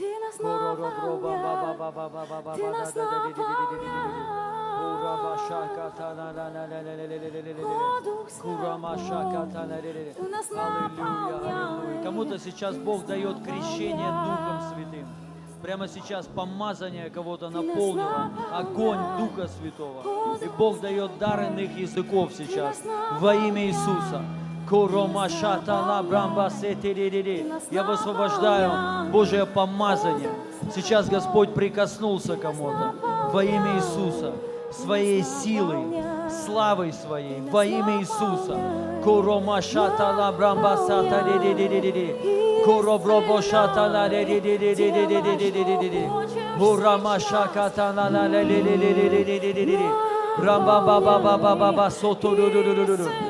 Ты нас наполнял, Ты нас наполнял. О, Дух Святой, Ты нас наполнял. Кому-то сейчас Бог дает крещение Духом Святым. Прямо сейчас помазание кого-то наполнило, огонь Духа Святого. И Бог дает дар иных языков сейчас во имя Иисуса. Я высвобождаю Божье помазание. Сейчас Господь прикоснулся кому-то во имя Иисуса своей силой, славой своей во имя Иисуса. Курома шатала брамба сата ри ри ри ри ри ри. Куробробо шатала ри ри ри ри ри ри ри ри ри ри ри ри. Мурама шаката на на ри ри ри ри ри ри ри ри ри ри. Рамба ба ба ба ба ба ба сото ру ру ру ру ру.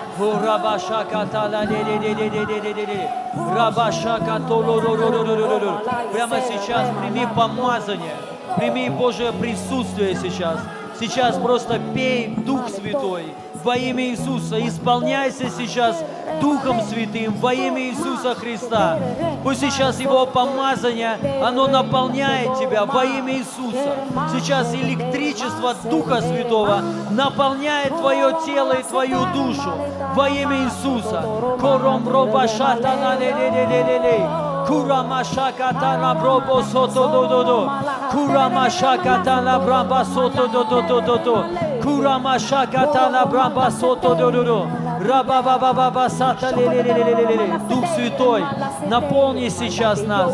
Прямо сейчас прими помазание, прими Божье присутствие сейчас. Сейчас просто пей Дух Святой во имя Иисуса. Исполняйся сейчас Духом Святым во имя Иисуса Христа. Пусть сейчас Его помазание, оно наполняет тебя во имя Иисуса. Сейчас электричество Духа Святого наполняет твое тело и твою душу во имя Иисуса. Кором роба шатана ле-ле-ле-ле-ле. Kurama shakata la brobo soto do do do. Kurama shakata la bramba soto do do do do do. Kurama shakata la bramba soto do do do. Раба ба ба ба ба сата ле ле ле ле. Дух Святой, наполни сейчас нас.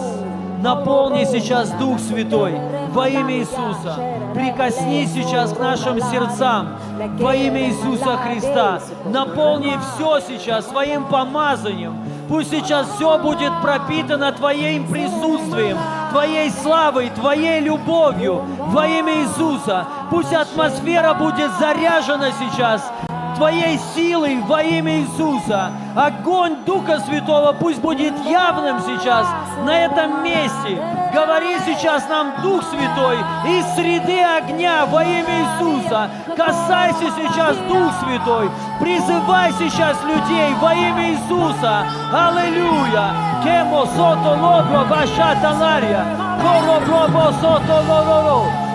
Наполни сейчас Дух Святой во имя Иисуса. Прикоснись сейчас к нашим сердцам во имя Иисуса Христа. Наполни все сейчас своим помазанием. Пусть сейчас все будет пропитано Твоим присутствием, Твоей славой, Твоей любовью во имя Иисуса. Пусть атмосфера будет заряжена сейчас Твоей силой во имя Иисуса. Огонь Духа Святого пусть будет явным сейчас на этом месте. Говори сейчас нам, Дух Святой, из среды огня во имя Иисуса. Касайся сейчас, Дух Святой. Призывай сейчас людей во имя Иисуса. Аллилуйя. Кемо сото лобро вашата лария. Коро бробо сото лоро.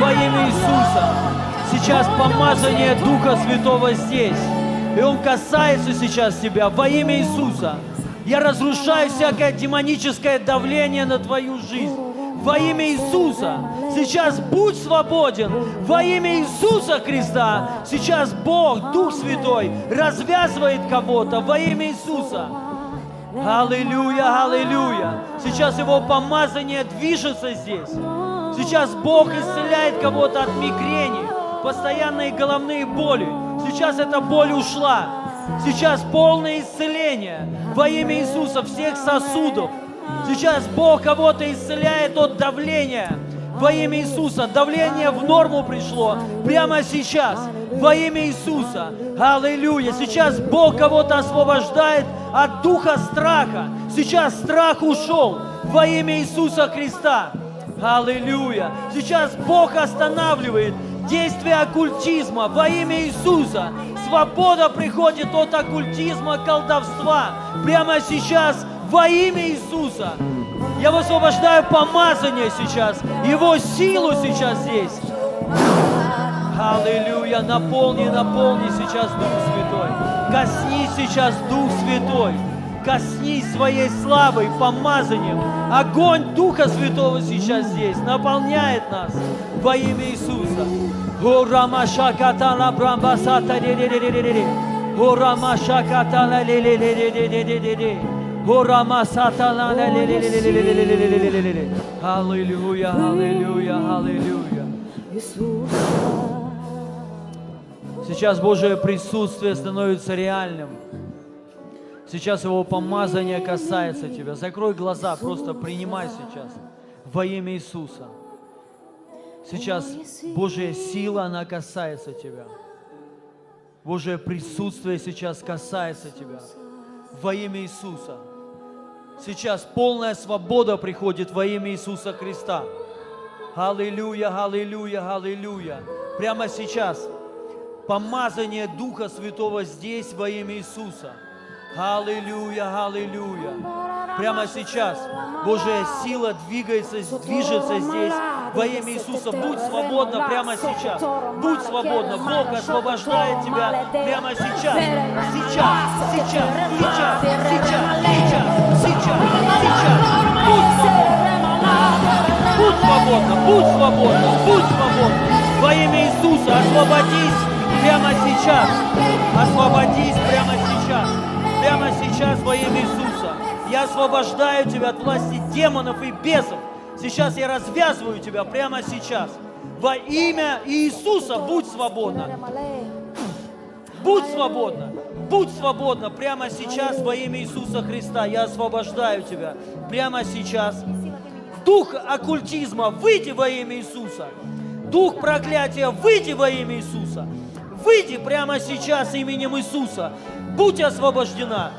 Во имя Иисуса. Сейчас помазание Духа Святого здесь. И Он касается сейчас тебя. Во имя Иисуса. Я разрушаю всякое демоническое давление на твою жизнь во имя Иисуса. Сейчас будь свободен во имя Иисуса Христа. Сейчас Бог, Дух Святой, развязывает кого-то во имя Иисуса. Аллилуйя, аллилуйя. Сейчас Его помазание движется здесь. Сейчас Бог исцеляет кого-то от мигрени, постоянные головные боли. Сейчас эта боль ушла. Сейчас полное исцеление во имя Иисуса всех сосудов. Сейчас Бог кого-то исцеляет от давления. Во имя Иисуса. Давление в норму пришло прямо сейчас. Во имя Иисуса. Аллилуйя. Сейчас Бог кого-то освобождает от духа страха. Сейчас страх ушел. Во имя Иисуса Христа. Аллилуйя. Сейчас Бог останавливает действие оккультизма во имя Иисуса. Свобода приходит от оккультизма, колдовства. Прямо сейчас во имя Иисуса. Я высвобождаю помазание сейчас, Его силу сейчас здесь. Аллилуйя, наполни, наполни сейчас Дух Святой. Коснись сейчас Дух Святой. Коснись своей славой, помазанием. Огонь Духа Святого сейчас здесь наполняет нас во имя Иисуса. Ура машакатана брамбасата Ура машакатана Аллилуйя, аллилуйя, аллилуйя. Сейчас Божие присутствие становится реальным. Сейчас Его помазание касается тебя. Закрой глаза, просто принимай сейчас во имя Иисуса. Сейчас Божья сила, она касается тебя. Божье присутствие сейчас касается тебя во имя Иисуса. Сейчас полная свобода приходит во имя Иисуса Христа. Аллилуйя, аллилуйя, аллилуйя. Прямо сейчас помазание Духа Святого здесь во имя Иисуса. Аллилуйя, аллилуйя. Прямо сейчас Божья сила двигается, движется здесь во имя Иисуса. Будь свободна прямо сейчас. Будь свободна. Бог освобождает тебя прямо сейчас. Сейчас, сейчас, сейчас, сейчас, сейчас, сейчас, сейчас. Будь свободна. Будь свободна, будь свободна, будь свободна. Во имя Иисуса освободись прямо сейчас. Освободись прямо сейчас. Прямо сейчас во имя Иисуса. Я освобождаю тебя от власти демонов и бесов. Сейчас я развязываю тебя прямо сейчас. Во имя Иисуса будь свободна. Будь свободна. Будь свободна прямо сейчас во имя Иисуса Христа. Я освобождаю тебя прямо сейчас. Дух оккультизма, выйди во имя Иисуса. Дух проклятия, выйди во имя Иисуса. Выйди прямо сейчас именем Иисуса. Будь освобождена.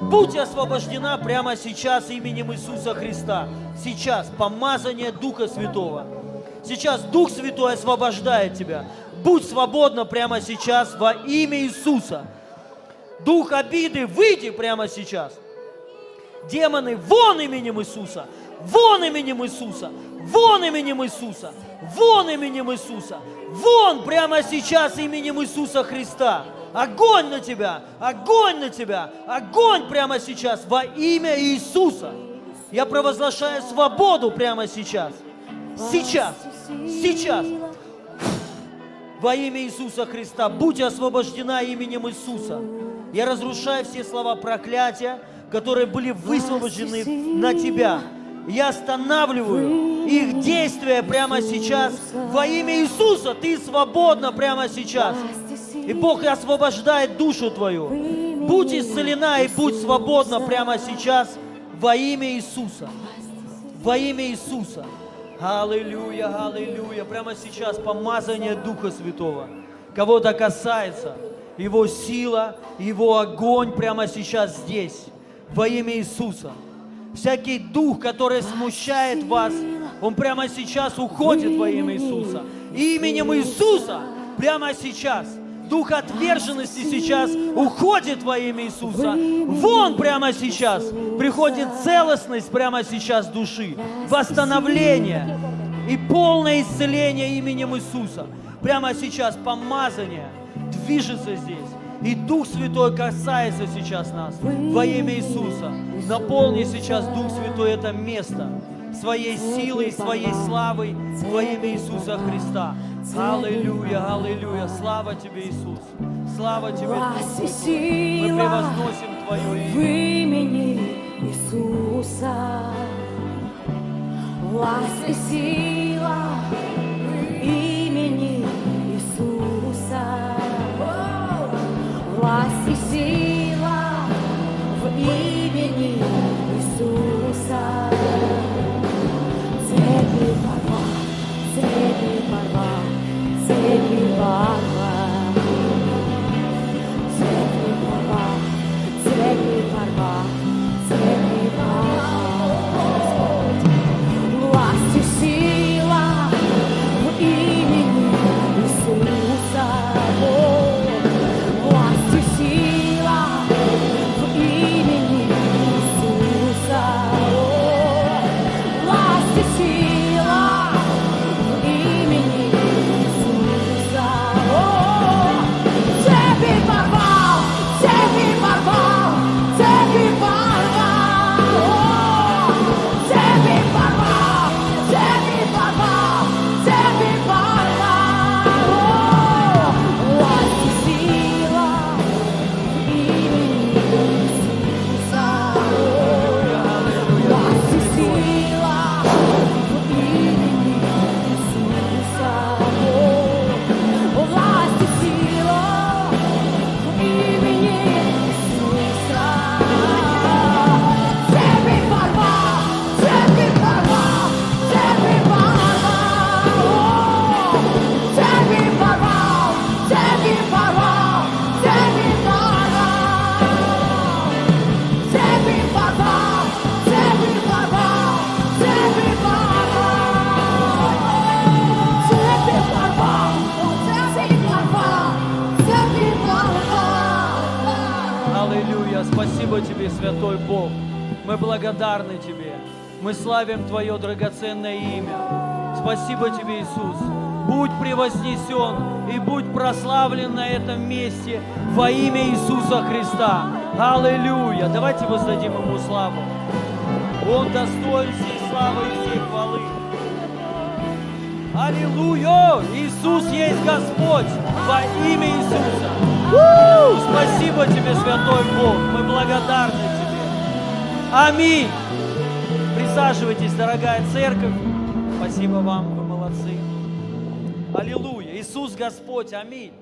Будь освобождена прямо сейчас именем Иисуса Христа. Сейчас помазание Духа Святого. Сейчас Дух Святой освобождает тебя. Будь свободна прямо сейчас во имя Иисуса. Дух обиды, выйди прямо сейчас. Демоны, вон именем Иисуса! Вон именем Иисуса! Вон именем Иисуса! Вон именем Иисуса! Вон прямо сейчас именем Иисуса Христа! Огонь на тебя! Огонь на тебя! Огонь прямо сейчас во имя Иисуса! Я провозглашаю свободу прямо сейчас! Сейчас! Сейчас! Во имя Иисуса Христа будь освобождена именем Иисуса. Я разрушаю все слова проклятия, которые были высвобождены на тебя. Я останавливаю их действия прямо сейчас. Во имя Иисуса ты свободна прямо сейчас. И Бог освобождает душу твою. Будь исцелена и будь свободна прямо сейчас во имя Иисуса. Во имя Иисуса. Аллилуйя, аллилуйя. Прямо сейчас помазание Духа Святого. Кого-то касается. Его сила, Его огонь прямо сейчас здесь. Во имя Иисуса. Всякий дух, который смущает вас, он прямо сейчас уходит во имя Иисуса. Именем Иисуса прямо сейчас. Дух отверженности сейчас уходит во имя Иисуса. Вон прямо сейчас приходит целостность прямо сейчас души, восстановление и полное исцеление именем Иисуса. Прямо сейчас помазание движется здесь. И Дух Святой касается сейчас нас во имя Иисуса. Наполни сейчас Дух Святой это место своей силой, своей славой во имя Иисуса Христа. Аллилуйя, аллилуйя. Слава Тебе, Иисус. Слава Тебе, и Святой. Мы превозносим Твое в имя. имени Иисуса. Власть и сила в 啊 славим Твое драгоценное имя. Спасибо Тебе, Иисус. Будь превознесен и будь прославлен на этом месте во имя Иисуса Христа. Аллилуйя. Давайте воздадим Ему славу. Он достоин всей славы и всей хвалы. Аллилуйя! Иисус есть Господь во имя Иисуса. Спасибо Тебе, Святой Бог. Мы благодарны Тебе. Аминь. Присаживайтесь, дорогая церковь. Спасибо вам, вы молодцы. Аллилуйя. Иисус Господь. Аминь.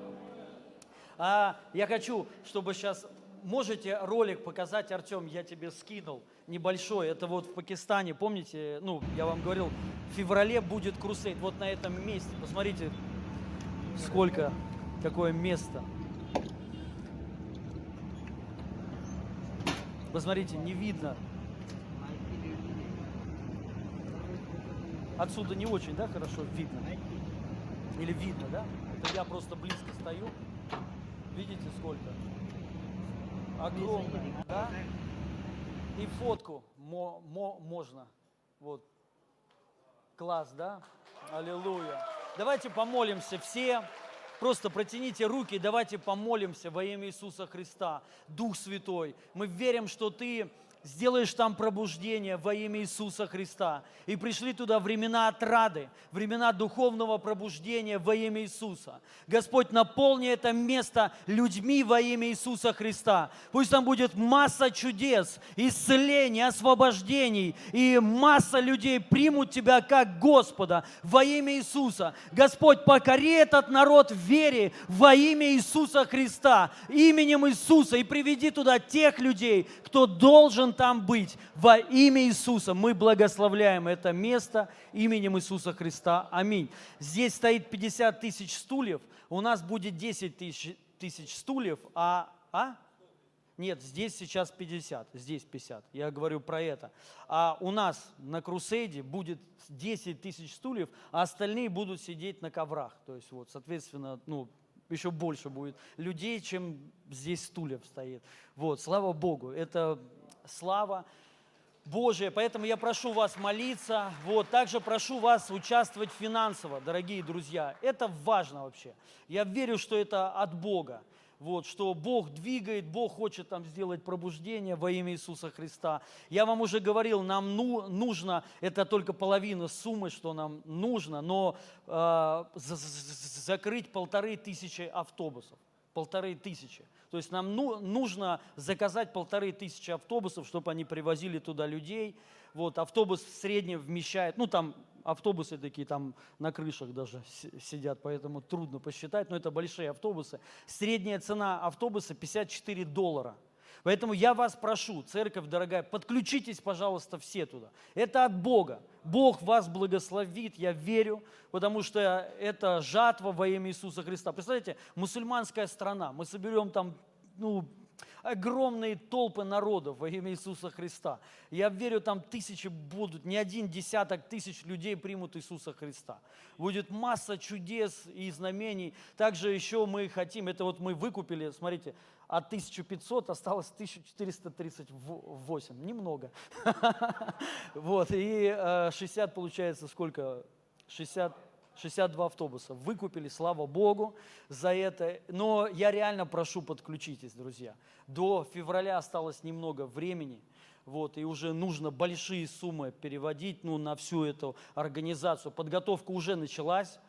А, я хочу, чтобы сейчас можете ролик показать, Артем, я тебе скинул небольшой. Это вот в Пакистане, помните, ну, я вам говорил, в феврале будет крусейд. Вот на этом месте. Посмотрите, сколько, какое место. Посмотрите, не видно. Отсюда не очень, да, хорошо видно? Или видно, да? Это я просто близко стою. Видите, сколько? Огромное, да? И фотку мо- мо- можно. Вот. Класс, да? Аллилуйя. Давайте помолимся все. Просто протяните руки, давайте помолимся во имя Иисуса Христа. Дух Святой, мы верим, что Ты сделаешь там пробуждение во имя Иисуса Христа. И пришли туда времена отрады, времена духовного пробуждения во имя Иисуса. Господь, наполни это место людьми во имя Иисуса Христа. Пусть там будет масса чудес, исцелений, освобождений, и масса людей примут Тебя как Господа во имя Иисуса. Господь, покори этот народ в вере во имя Иисуса Христа, именем Иисуса, и приведи туда тех людей, кто должен там быть. Во имя Иисуса мы благословляем это место именем Иисуса Христа. Аминь. Здесь стоит 50 тысяч стульев, у нас будет 10 тысяч, тысяч стульев, а, а? Нет, здесь сейчас 50, здесь 50. Я говорю про это. А у нас на Крусейде будет 10 тысяч стульев, а остальные будут сидеть на коврах. То есть вот, соответственно, ну, еще больше будет людей, чем здесь стульев стоит. Вот, слава Богу, это слава Божия. Поэтому я прошу вас молиться. Вот, также прошу вас участвовать финансово, дорогие друзья. Это важно вообще. Я верю, что это от Бога. Вот, что Бог двигает, Бог хочет там сделать пробуждение во имя Иисуса Христа. Я вам уже говорил, нам ну, нужно, это только половина суммы, что нам нужно, но э, закрыть полторы тысячи автобусов. Полторы тысячи. То есть нам ну, нужно заказать полторы тысячи автобусов, чтобы они привозили туда людей. Вот, автобус в среднем вмещает, ну там автобусы такие там на крышах даже сидят, поэтому трудно посчитать, но это большие автобусы. Средняя цена автобуса 54 доллара. Поэтому я вас прошу, церковь дорогая, подключитесь, пожалуйста, все туда. Это от Бога. Бог вас благословит, я верю, потому что это жатва во имя Иисуса Христа. Представляете, мусульманская страна, мы соберем там ну, огромные толпы народов во имя Иисуса Христа. Я верю, там тысячи будут, не один десяток тысяч людей примут Иисуса Христа. Будет масса чудес и знамений. Также еще мы хотим, это вот мы выкупили, смотрите, от 1500 осталось 1438, немного. Вот, и 60 э, получается сколько? 60 62 автобуса. Выкупили, слава Богу, за это. Но я реально прошу, подключитесь, друзья. До февраля осталось немного времени. Вот, и уже нужно большие суммы переводить ну, на всю эту организацию. Подготовка уже началась.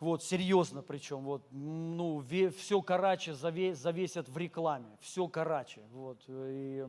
Вот, серьезно причем. Вот, ну, все Карачи завесят в рекламе. Все Карачи. Вот, и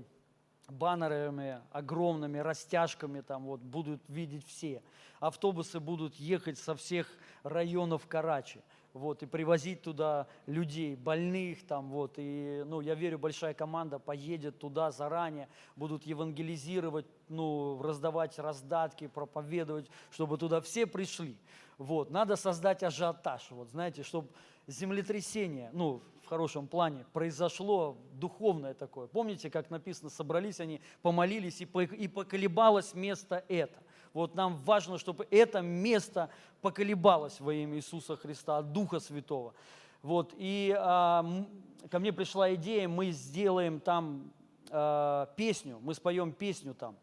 баннерами огромными, растяжками там вот будут видеть все. Автобусы будут ехать со всех районов Карачи, вот, и привозить туда людей, больных там, вот, и, ну, я верю, большая команда поедет туда заранее, будут евангелизировать, ну, раздавать раздатки, проповедовать, чтобы туда все пришли, вот, надо создать ажиотаж, вот, знаете, чтобы землетрясение, ну, хорошем плане, произошло духовное такое. Помните, как написано, собрались они, помолились, и поколебалось место это. Вот нам важно, чтобы это место поколебалось во имя Иисуса Христа, от Духа Святого. Вот, и а, ко мне пришла идея, мы сделаем там э, песню, мы споем песню там.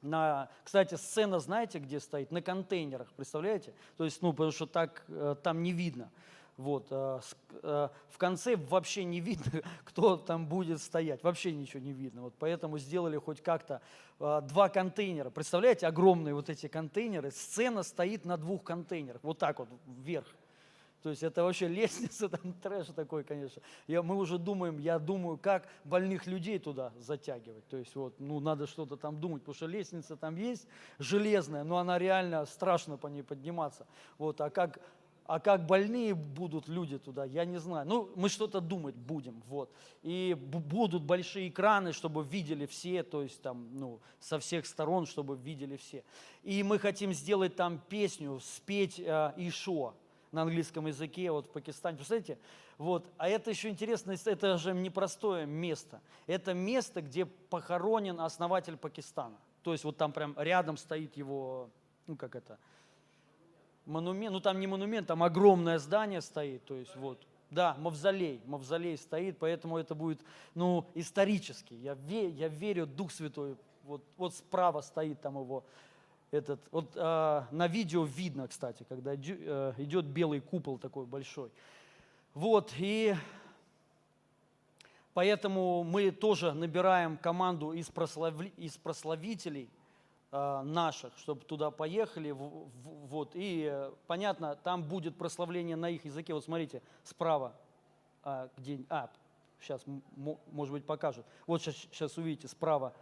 На, кстати, сцена, знаете, где стоит? На контейнерах, представляете? То есть, ну, потому что так э, там не видно. Вот, э, э, в конце вообще не видно, кто там будет стоять, вообще ничего не видно. Вот поэтому сделали хоть как-то э, два контейнера. Представляете, огромные вот эти контейнеры. Сцена стоит на двух контейнерах, вот так вот вверх. То есть это вообще лестница, там трэш такой, конечно. Я, мы уже думаем, я думаю, как больных людей туда затягивать. То есть вот, ну, надо что-то там думать, потому что лестница там есть железная, но она реально страшно по ней подниматься. Вот, а как, а как больные будут люди туда, я не знаю. Ну, мы что-то думать будем, вот. И бу- будут большие экраны, чтобы видели все, то есть там, ну, со всех сторон, чтобы видели все. И мы хотим сделать там песню, спеть э, Ишуа на английском языке, вот в Пакистане. Представляете? Вот. А это еще интересно, это же непростое место. Это место, где похоронен основатель Пакистана. То есть вот там прям рядом стоит его, ну как это, монумент, ну там не монумент, там огромное здание стоит, то есть вот. Да, мавзолей, мавзолей стоит, поэтому это будет, ну, исторически. Я, ве, я верю, Дух Святой, вот, вот справа стоит там его, этот, вот а, на видео видно, кстати, когда э, идет белый купол такой большой. Вот, и поэтому мы тоже набираем команду из, прославли- из прославителей э, наших, чтобы туда поехали. вот, и э, понятно, там будет прославление на их языке. Вот смотрите, справа, а, где, а, сейчас, может быть, покажут. Вот сейчас, сейчас увидите, справа.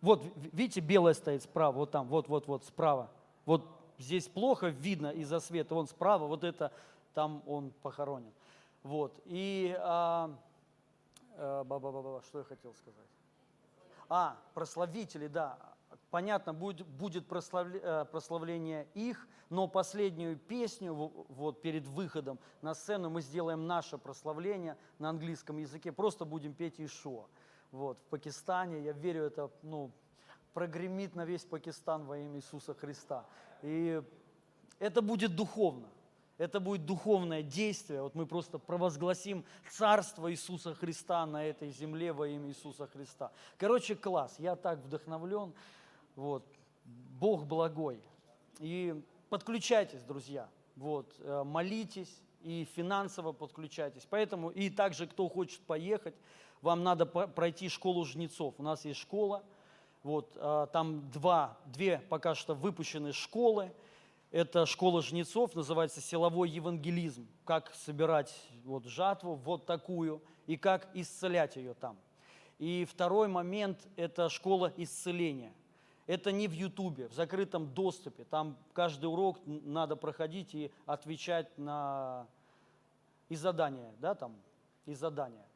Вот, ви- видите, белое стоит справа, вот там, вот, вот, вот, справа. Вот здесь плохо видно из-за света, вон справа, вот это, там он похоронен. Вот, и, а, э, ба-ба-ба-ба, что я хотел сказать? А, прославители, да. Понятно, будет, будет э, прославление их, но последнюю песню вот перед выходом на сцену мы сделаем наше прославление на английском языке. Просто будем петь Ишуа. Вот, в Пакистане, я верю, это ну, прогремит на весь Пакистан во имя Иисуса Христа. И это будет духовно. Это будет духовное действие. Вот мы просто провозгласим Царство Иисуса Христа на этой земле во имя Иисуса Христа. Короче, класс. Я так вдохновлен. Вот. Бог благой. И подключайтесь, друзья. Вот. э, Молитесь и финансово подключайтесь. Поэтому и также, кто хочет поехать, вам надо пройти школу жнецов. У нас есть школа. Вот, а, там два, две пока что выпущенные школы. Это школа жнецов, называется силовой евангелизм. Как собирать вот жатву вот такую и как исцелять ее там. И второй момент – это школа исцеления. Это не в Ютубе, в закрытом доступе. Там каждый урок надо проходить и отвечать на и задания, да, там, и задания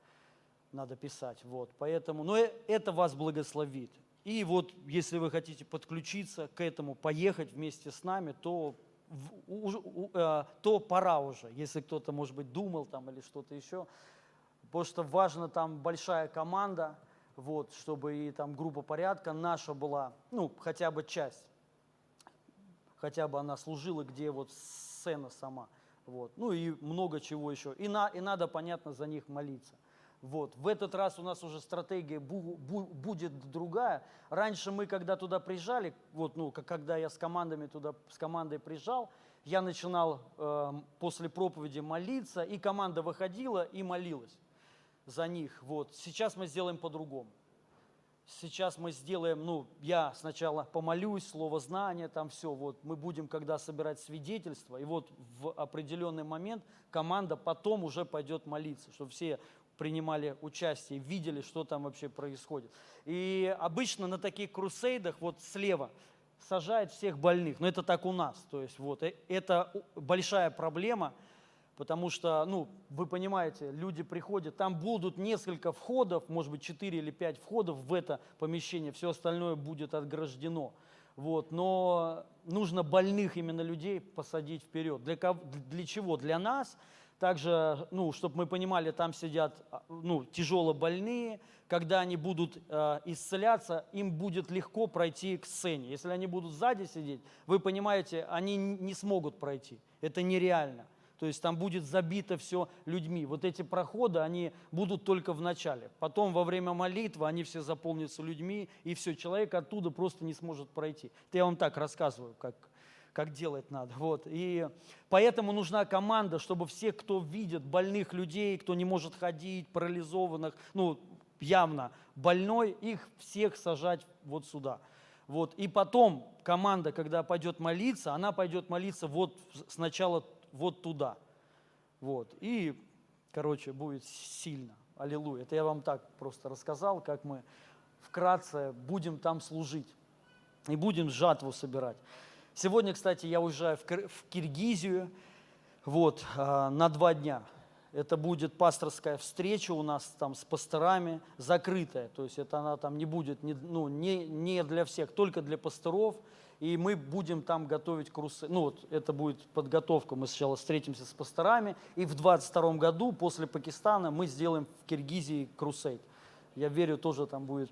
надо писать. Вот, поэтому, но э- это вас благословит. И вот, если вы хотите подключиться к этому, поехать вместе с нами, то, э, то пора уже, если кто-то, может быть, думал там или что-то еще. Потому что важно там большая команда, вот, чтобы и там группа порядка наша была, ну, хотя бы часть хотя бы она служила, где вот сцена сама. Вот. Ну и много чего еще. И, на, и надо, понятно, за них молиться. Вот. В этот раз у нас уже стратегия бу- бу- будет другая. Раньше мы, когда туда приезжали, вот, ну, когда я с командами туда, с командой приезжал, я начинал э, после проповеди молиться, и команда выходила и молилась за них. Вот. Сейчас мы сделаем по-другому. Сейчас мы сделаем, ну, я сначала помолюсь, слово знания, там все, вот, мы будем, когда собирать свидетельства, и вот в определенный момент команда потом уже пойдет молиться, чтобы все принимали участие, видели, что там вообще происходит. И обычно на таких крусейдах вот слева сажают всех больных, но это так у нас, то есть вот, э- это большая проблема, Потому что, ну, вы понимаете, люди приходят, там будут несколько входов, может быть, 4 или 5 входов в это помещение, все остальное будет отграждено. Вот, но нужно больных именно людей посадить вперед. Для, кого- для чего? Для нас. Также, ну, чтобы мы понимали, там сидят а, ну, тяжело больные. Когда они будут э, исцеляться, им будет легко пройти к сцене. Если они будут сзади сидеть, вы понимаете, они не смогут пройти. Это нереально. То есть там будет забито все людьми. Вот эти проходы, они будут только в начале. Потом во время молитвы они все заполнятся людьми, и все, человек оттуда просто не сможет пройти. Это я вам так рассказываю, как, как делать надо. Вот. И поэтому нужна команда, чтобы все, кто видит больных людей, кто не может ходить, парализованных, ну, явно больной, их всех сажать вот сюда. Вот. И потом команда, когда пойдет молиться, она пойдет молиться вот сначала вот туда. Вот. И, короче, будет сильно. Аллилуйя. Это я вам так просто рассказал, как мы вкратце будем там служить. И будем жатву собирать. Сегодня, кстати, я уезжаю в Киргизию вот, а, на два дня. Это будет пасторская встреча у нас там с пасторами, закрытая. То есть это она там не будет, ну, не, не для всех, только для пасторов. И мы будем там готовить крусы. Ну вот это будет подготовка. Мы сначала встретимся с пасторами. И в 22 году после Пакистана мы сделаем в Киргизии крусейд. Я верю, тоже там будет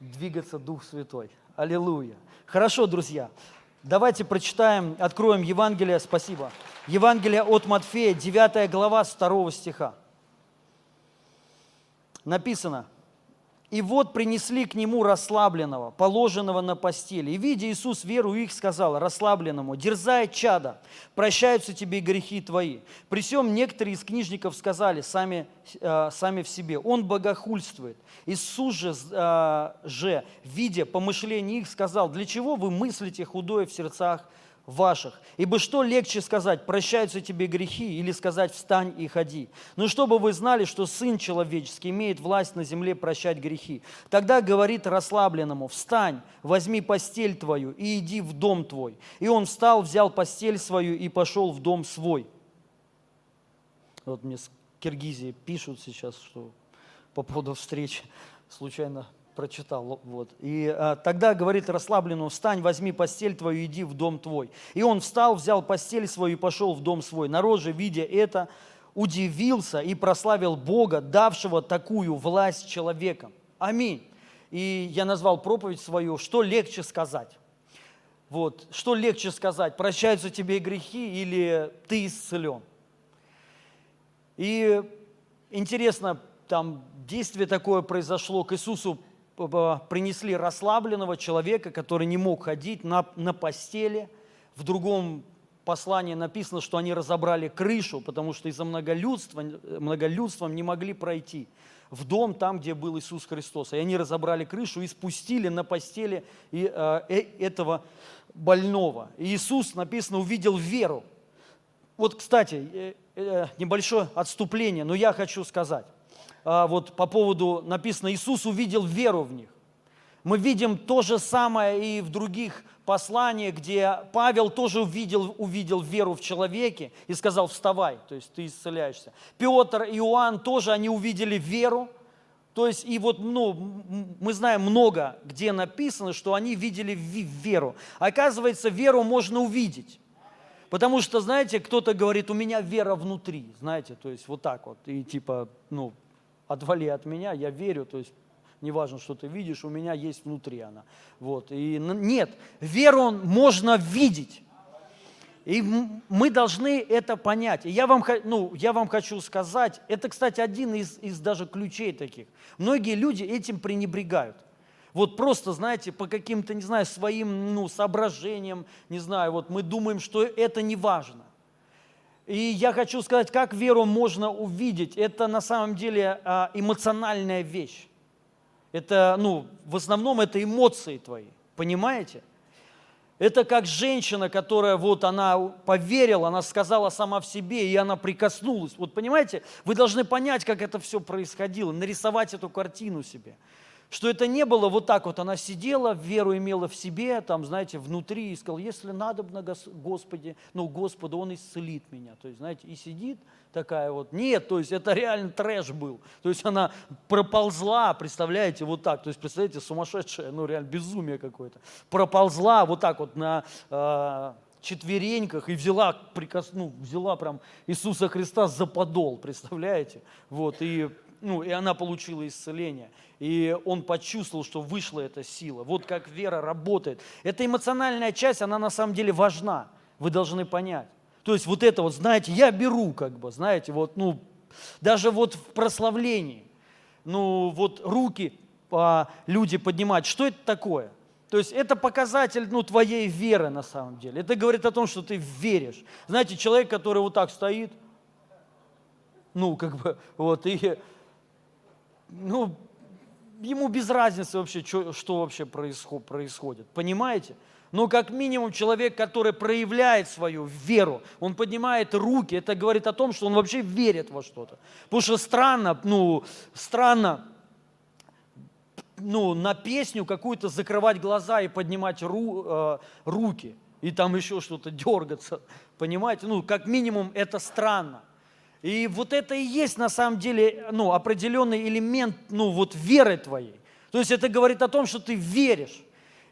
двигаться Дух Святой. Аллилуйя. Хорошо, друзья. Давайте прочитаем, откроем Евангелие, спасибо. Евангелие от Матфея, 9 глава, с 2 стиха. Написано, «И вот принесли к нему расслабленного, положенного на постели. И, видя Иисус веру их, сказал расслабленному, «Дерзай, чада, прощаются тебе грехи твои». При всем некоторые из книжников сказали сами, э, сами в себе, «Он богохульствует». Иисус же, э, же, видя помышления их, сказал, «Для чего вы мыслите худое в сердцах ваших. Ибо что легче сказать, прощаются тебе грехи, или сказать, встань и ходи. Но чтобы вы знали, что Сын Человеческий имеет власть на земле прощать грехи. Тогда говорит расслабленному, встань, возьми постель твою и иди в дом твой. И он встал, взял постель свою и пошел в дом свой. Вот мне с Киргизии пишут сейчас, что по поводу встречи случайно прочитал. Вот. И а, тогда говорит расслабленному, встань, возьми постель твою, иди в дом твой. И он встал, взял постель свою и пошел в дом свой. Народ же, видя это, удивился и прославил Бога, давшего такую власть человекам. Аминь. И я назвал проповедь свою «Что легче сказать?» Вот, что легче сказать, прощаются тебе грехи или ты исцелен? И интересно, там действие такое произошло, к Иисусу принесли расслабленного человека, который не мог ходить на, на постели. В другом послании написано, что они разобрали крышу, потому что из-за многолюдства, многолюдством не могли пройти в дом, там, где был Иисус Христос. И они разобрали крышу и спустили на постели и, э, э, этого больного. И Иисус, написано, увидел веру. Вот, кстати, э, э, небольшое отступление, но я хочу сказать. А, вот по поводу написано, Иисус увидел веру в них. Мы видим то же самое и в других посланиях, где Павел тоже увидел, увидел веру в человеке и сказал, вставай, то есть ты исцеляешься. Петр и Иоанн тоже, они увидели веру, то есть и вот ну, мы знаем много, где написано, что они видели веру. Оказывается, веру можно увидеть. Потому что, знаете, кто-то говорит, у меня вера внутри, знаете, то есть вот так вот, и типа, ну, отвали от меня, я верю, то есть неважно, что ты видишь, у меня есть внутри она. Вот. И нет, веру можно видеть. И мы должны это понять. И я вам, ну, я вам хочу сказать, это, кстати, один из, из даже ключей таких. Многие люди этим пренебрегают. Вот просто, знаете, по каким-то, не знаю, своим ну, соображениям, не знаю, вот мы думаем, что это не важно. И я хочу сказать, как веру можно увидеть. Это на самом деле а, эмоциональная вещь. Это, ну, в основном это эмоции твои, понимаете? Это как женщина, которая вот она поверила, она сказала сама в себе, и она прикоснулась. Вот понимаете, вы должны понять, как это все происходило, нарисовать эту картину себе что это не было вот так вот, она сидела, веру имела в себе, там, знаете, внутри, и сказала, если надо на Господи, ну, Господу, Он исцелит меня. То есть, знаете, и сидит такая вот. Нет, то есть это реально трэш был. То есть она проползла, представляете, вот так. То есть, представляете, сумасшедшая, ну, реально безумие какое-то. Проползла вот так вот на э, четвереньках и взяла, прикос, ну, взяла прям Иисуса Христа за подол, представляете? Вот, и ну, и она получила исцеление. И он почувствовал, что вышла эта сила. Вот как вера работает. Эта эмоциональная часть, она на самом деле важна. Вы должны понять. То есть вот это вот, знаете, я беру как бы, знаете, вот, ну, даже вот в прославлении, ну, вот руки а, люди поднимать, что это такое? То есть это показатель ну, твоей веры на самом деле. Это говорит о том, что ты веришь. Знаете, человек, который вот так стоит, ну, как бы, вот, и, ну, ему без разницы вообще, что, что вообще происходит. Понимаете? Но как минимум человек, который проявляет свою веру, он поднимает руки, это говорит о том, что он вообще верит во что-то. Потому что странно, ну, странно, ну, на песню какую-то закрывать глаза и поднимать ру, э, руки, и там еще что-то дергаться, понимаете? Ну, как минимум это странно. И вот это и есть на самом деле ну, определенный элемент ну, вот веры твоей. То есть это говорит о том, что ты веришь.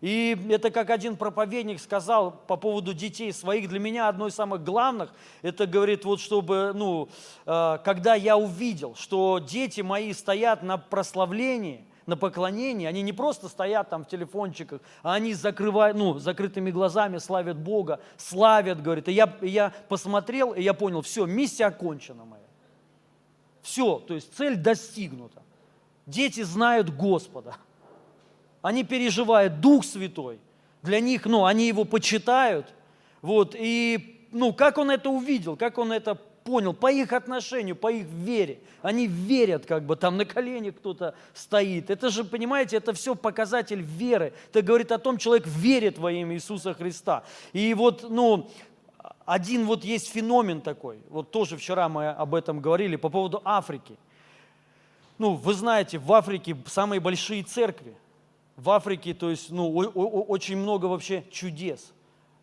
И это как один проповедник сказал по поводу детей своих, для меня одно из самых главных, это говорит, вот чтобы, ну, э, когда я увидел, что дети мои стоят на прославлении, на поклонении, они не просто стоят там в телефончиках, а они закрывают, ну, закрытыми глазами славят Бога, славят, говорит. И я, я посмотрел, и я понял, все, миссия окончена моя. Все, то есть цель достигнута. Дети знают Господа. Они переживают Дух Святой. Для них, ну, они его почитают. Вот, и, ну, как он это увидел, как он это понял, по их отношению, по их вере. Они верят, как бы там на коленях кто-то стоит. Это же, понимаете, это все показатель веры. Это говорит о том, человек верит во имя Иисуса Христа. И вот, ну, один вот есть феномен такой, вот тоже вчера мы об этом говорили, по поводу Африки. Ну, вы знаете, в Африке самые большие церкви – в Африке, то есть, ну, очень много вообще чудес,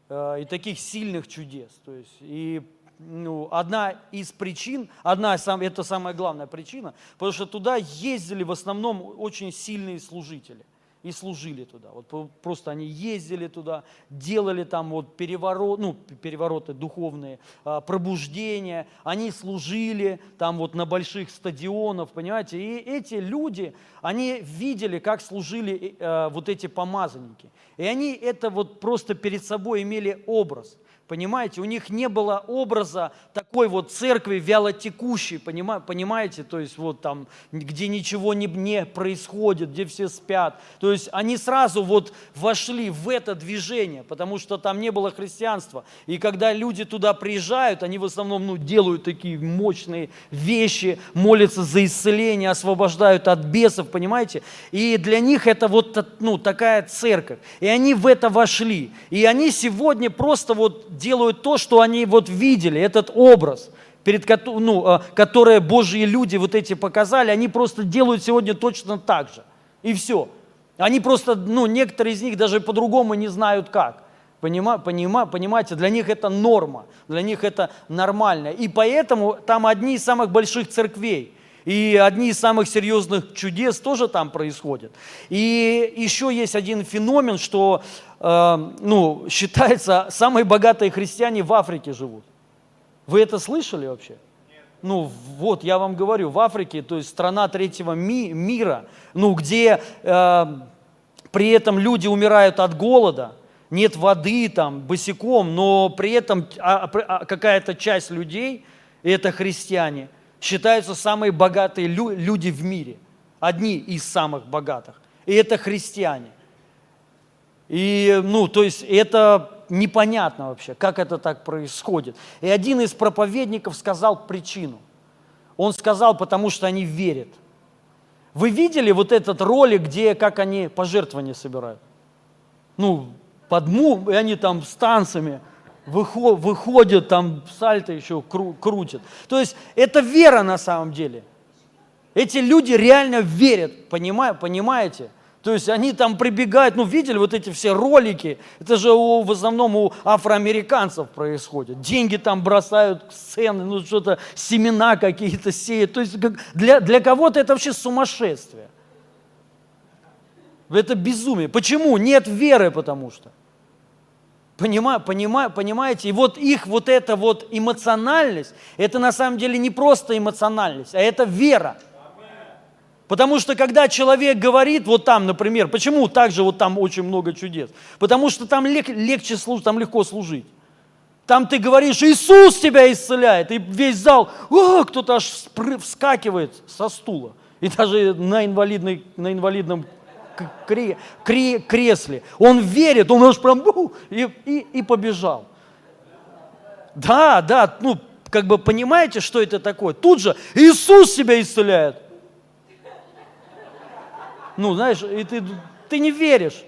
э, и таких сильных чудес. То есть, и ну, одна из причин, одна, это самая главная причина, потому что туда ездили в основном очень сильные служители – и служили туда. Вот просто они ездили туда, делали там вот переворот, ну, перевороты духовные, а, пробуждения, они служили там вот на больших стадионах, понимаете, и эти люди, они видели, как служили э, вот эти помазанники. И они это вот просто перед собой имели образ – Понимаете, у них не было образа такой вот церкви вялотекущей, понимаете, то есть вот там, где ничего не, не происходит, где все спят. То есть они сразу вот вошли в это движение, потому что там не было христианства. И когда люди туда приезжают, они в основном ну, делают такие мощные вещи, молятся за исцеление, освобождают от бесов, понимаете? И для них это вот ну, такая церковь. И они в это вошли. И они сегодня просто вот делают то, что они вот видели, этот образ, перед, ну, а, которые Божьи люди вот эти показали, они просто делают сегодня точно так же. И все. Они просто, ну, некоторые из них даже по-другому не знают как. Понима, понима, понимаете, для них это норма, для них это нормально. И поэтому там одни из самых больших церквей. И одни из самых серьезных чудес тоже там происходят. И еще есть один феномен, что э, ну, считается, самые богатые христиане в Африке живут. Вы это слышали вообще? Ну вот, я вам говорю, в Африке, то есть страна третьего ми- мира, ну где э, при этом люди умирают от голода, нет воды там, босиком, но при этом а, а, какая-то часть людей, это христиане – считаются самые богатые люди в мире. Одни из самых богатых. И это христиане. И, ну, то есть это непонятно вообще, как это так происходит. И один из проповедников сказал причину. Он сказал, потому что они верят. Вы видели вот этот ролик, где, как они пожертвования собирают? Ну, под му, и они там с танцами – выходят, там сальто еще крутят. То есть это вера на самом деле. Эти люди реально верят, понимаете? То есть они там прибегают, ну видели вот эти все ролики, это же у, в основном у афроамериканцев происходит. Деньги там бросают, сцены, ну что-то, семена какие-то сеют. То есть для, для кого-то это вообще сумасшествие. Это безумие. Почему? Нет веры, потому что. Понима, понима, понимаете? И вот их вот эта вот эмоциональность, это на самом деле не просто эмоциональность, а это вера. Потому что когда человек говорит, вот там, например, почему также вот там очень много чудес? Потому что там лег, легче служить, там легко служить. Там ты говоришь, Иисус тебя исцеляет, и весь зал, о, кто-то аж вскакивает со стула. И даже на, инвалидной, на инвалидном кре, кре, кресле. Он верит, он аж прям, и, и, и побежал. Да, да, ну, как бы понимаете, что это такое? Тут же Иисус себя исцеляет. Ну, знаешь, и ты, ты не веришь.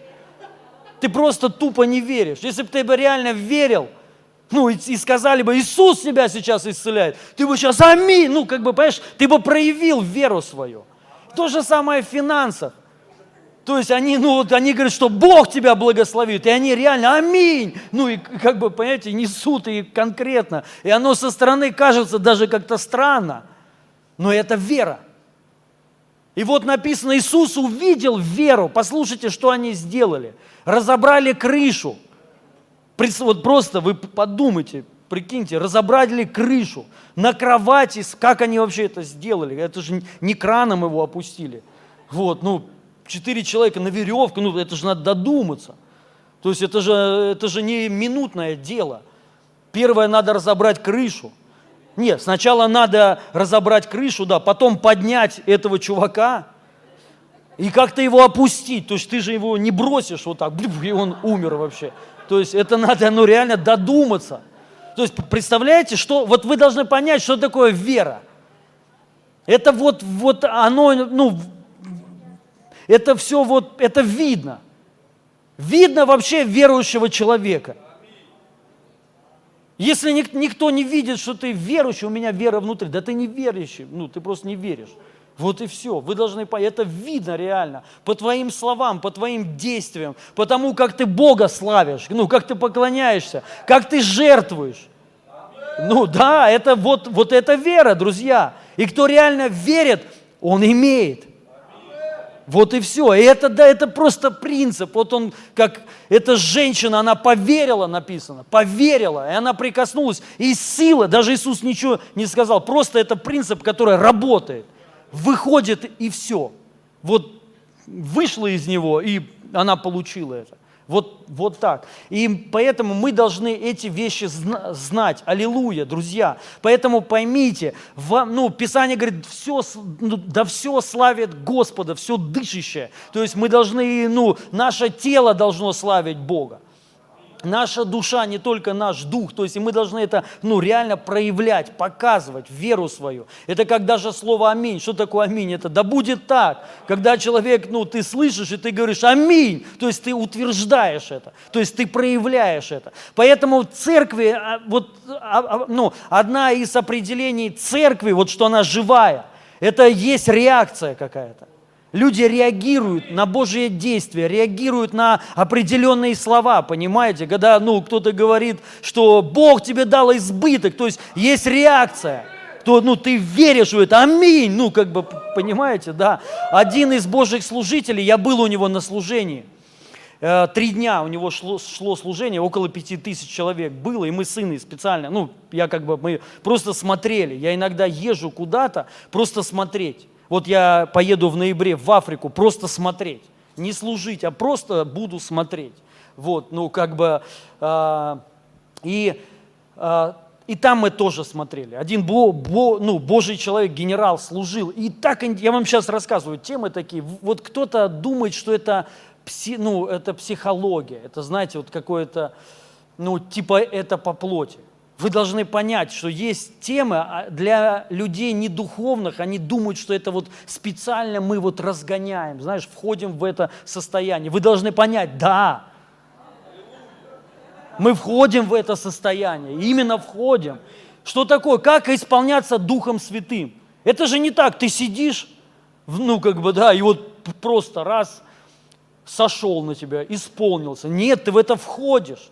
Ты просто тупо не веришь. Если бы ты бы реально верил, ну, и, и сказали бы, Иисус себя сейчас исцеляет, ты бы сейчас, аминь, ну, как бы, понимаешь, ты бы проявил веру свою. То же самое в финансах. То есть они, ну, вот они говорят, что Бог тебя благословит, и они реально, аминь, ну, и как бы, понимаете, несут и конкретно. И оно со стороны кажется даже как-то странно, но это вера. И вот написано, Иисус увидел веру. Послушайте, что они сделали. Разобрали крышу. Вот просто вы подумайте, прикиньте, разобрали крышу на кровати, как они вообще это сделали? Это же не краном его опустили. Вот, ну, четыре человека на веревку, ну, это же надо додуматься. То есть это же, это же не минутное дело. Первое, надо разобрать крышу. Нет, сначала надо разобрать крышу, да, потом поднять этого чувака и как-то его опустить. То есть ты же его не бросишь вот так, и он умер вообще. То есть это надо, ну, реально додуматься. То есть представляете, что, вот вы должны понять, что такое вера. Это вот, вот оно, ну, это все вот, это видно. Видно вообще верующего человека – если никто не видит, что ты верующий, у меня вера внутри, да ты не верующий, ну ты просто не веришь. Вот и все. Вы должны понять, это видно реально. По твоим словам, по твоим действиям, по тому, как ты Бога славишь, ну, как ты поклоняешься, как ты жертвуешь. Ну да, это вот, вот это вера, друзья. И кто реально верит, он имеет. Вот и все. И это, да, это просто принцип. Вот он, как эта женщина, она поверила, написано, поверила, и она прикоснулась. И сила, даже Иисус ничего не сказал, просто это принцип, который работает. Выходит и все. Вот вышла из него, и она получила это. Вот, вот так. И поэтому мы должны эти вещи знать. Аллилуйя, друзья. Поэтому поймите, вам, ну, Писание говорит, все, ну, да все славит Господа, все дышащее. То есть мы должны, ну, наше тело должно славить Бога наша душа, не только наш дух. То есть и мы должны это ну, реально проявлять, показывать веру свою. Это как даже слово «аминь». Что такое «аминь»? Это «да будет так». Когда человек, ну, ты слышишь, и ты говоришь «аминь», то есть ты утверждаешь это, то есть ты проявляешь это. Поэтому в церкви, а, вот, а, а, ну, одна из определений церкви, вот что она живая, это есть реакция какая-то. Люди реагируют на Божие действия, реагируют на определенные слова, понимаете? Когда ну, кто-то говорит, что Бог тебе дал избыток, то есть есть реакция, то ну, ты веришь в это, аминь, ну как бы, понимаете, да. Один из Божьих служителей, я был у него на служении, э, три дня у него шло, шло служение, около пяти тысяч человек было, и мы сыны специально, ну, я как бы, мы просто смотрели, я иногда езжу куда-то, просто смотреть. Вот я поеду в ноябре в Африку просто смотреть. Не служить, а просто буду смотреть. Вот, ну как бы... Э, и, э, и там мы тоже смотрели. Один бо, бо, ну, Божий человек, генерал, служил. И так, я вам сейчас рассказываю, темы такие. Вот кто-то думает, что это, пси, ну, это психология. Это, знаете, вот какое-то, ну, типа это по плоти. Вы должны понять, что есть темы а, для людей недуховных, они думают, что это вот специально мы вот разгоняем, знаешь, входим в это состояние. Вы должны понять, да, мы входим в это состояние, именно входим. Что такое? Как исполняться Духом Святым? Это же не так, ты сидишь, ну как бы, да, и вот просто раз сошел на тебя, исполнился. Нет, ты в это входишь.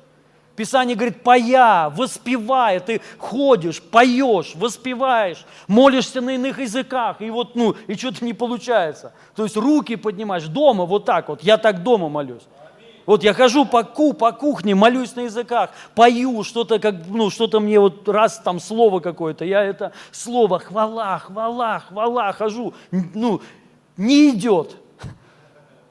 Писание говорит, пая, воспевая, ты ходишь, поешь, воспеваешь, молишься на иных языках, и вот, ну, и что-то не получается. То есть руки поднимаешь дома вот так вот, я так дома молюсь. Вот я хожу по, ку, по кухне, молюсь на языках, пою что-то, как, ну, что-то мне вот раз там слово какое-то, я это слово хвала, хвала, хвала, хожу, ну, не идет.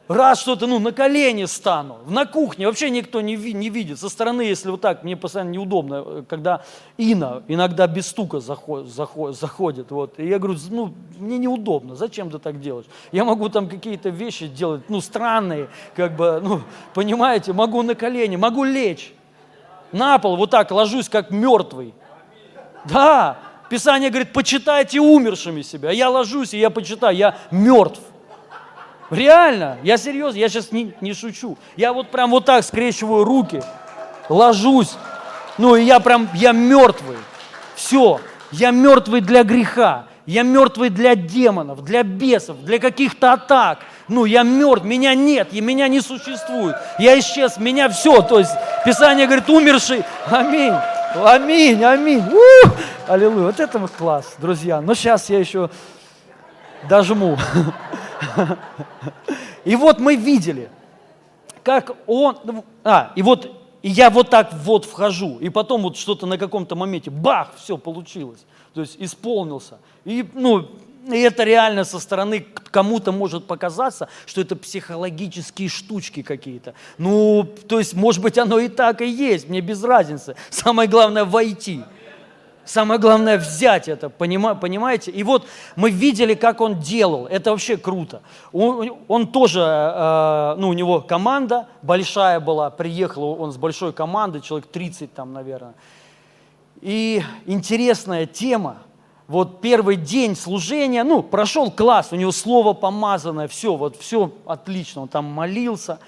Раз что-то, ну, на колени стану, на кухне, вообще никто не, не видит. Со стороны, если вот так, мне постоянно неудобно, э, когда Ина иногда без стука заходит, заходит вот. И я говорю, ну, мне неудобно, зачем ты так делаешь? Я могу там какие-то вещи делать, ну, странные, как бы, ну, понимаете, могу на колени, могу лечь. На пол вот так ложусь, как мертвый. Да, Писание говорит, почитайте умершими себя. Я ложусь, и я почитаю, я мертв. Реально, я серьезно, я сейчас не, не шучу. Я вот прям вот так скрещиваю руки, ложусь, ну и я прям, я мертвый. Все, я мертвый для греха, я мертвый для демонов, для бесов, для каких-то атак. Ну, я мертв, меня нет, и меня не существует. Я исчез, меня все. То есть Писание говорит, умерший. Аминь. Аминь, аминь. У! Аллилуйя. Вот это вот класс, друзья. Но сейчас я еще дожму. И вот мы видели, как он... А, и вот и я вот так вот вхожу, и потом вот что-то на каком-то моменте, бах, все получилось. То есть исполнился. И, ну, и это реально со стороны кому-то может показаться, что это психологические штучки какие-то. Ну, то есть, может быть, оно и так и есть, мне без разницы. Самое главное войти. Самое главное взять это, понимаете? И вот мы видели, как он делал. Это вообще круто. Он, он тоже, э, ну, у него команда большая была, приехал он с большой командой, человек 30 там, наверное. И интересная тема. Вот первый день служения, ну, прошел класс, у него слово помазанное, все, вот все отлично, он там молился.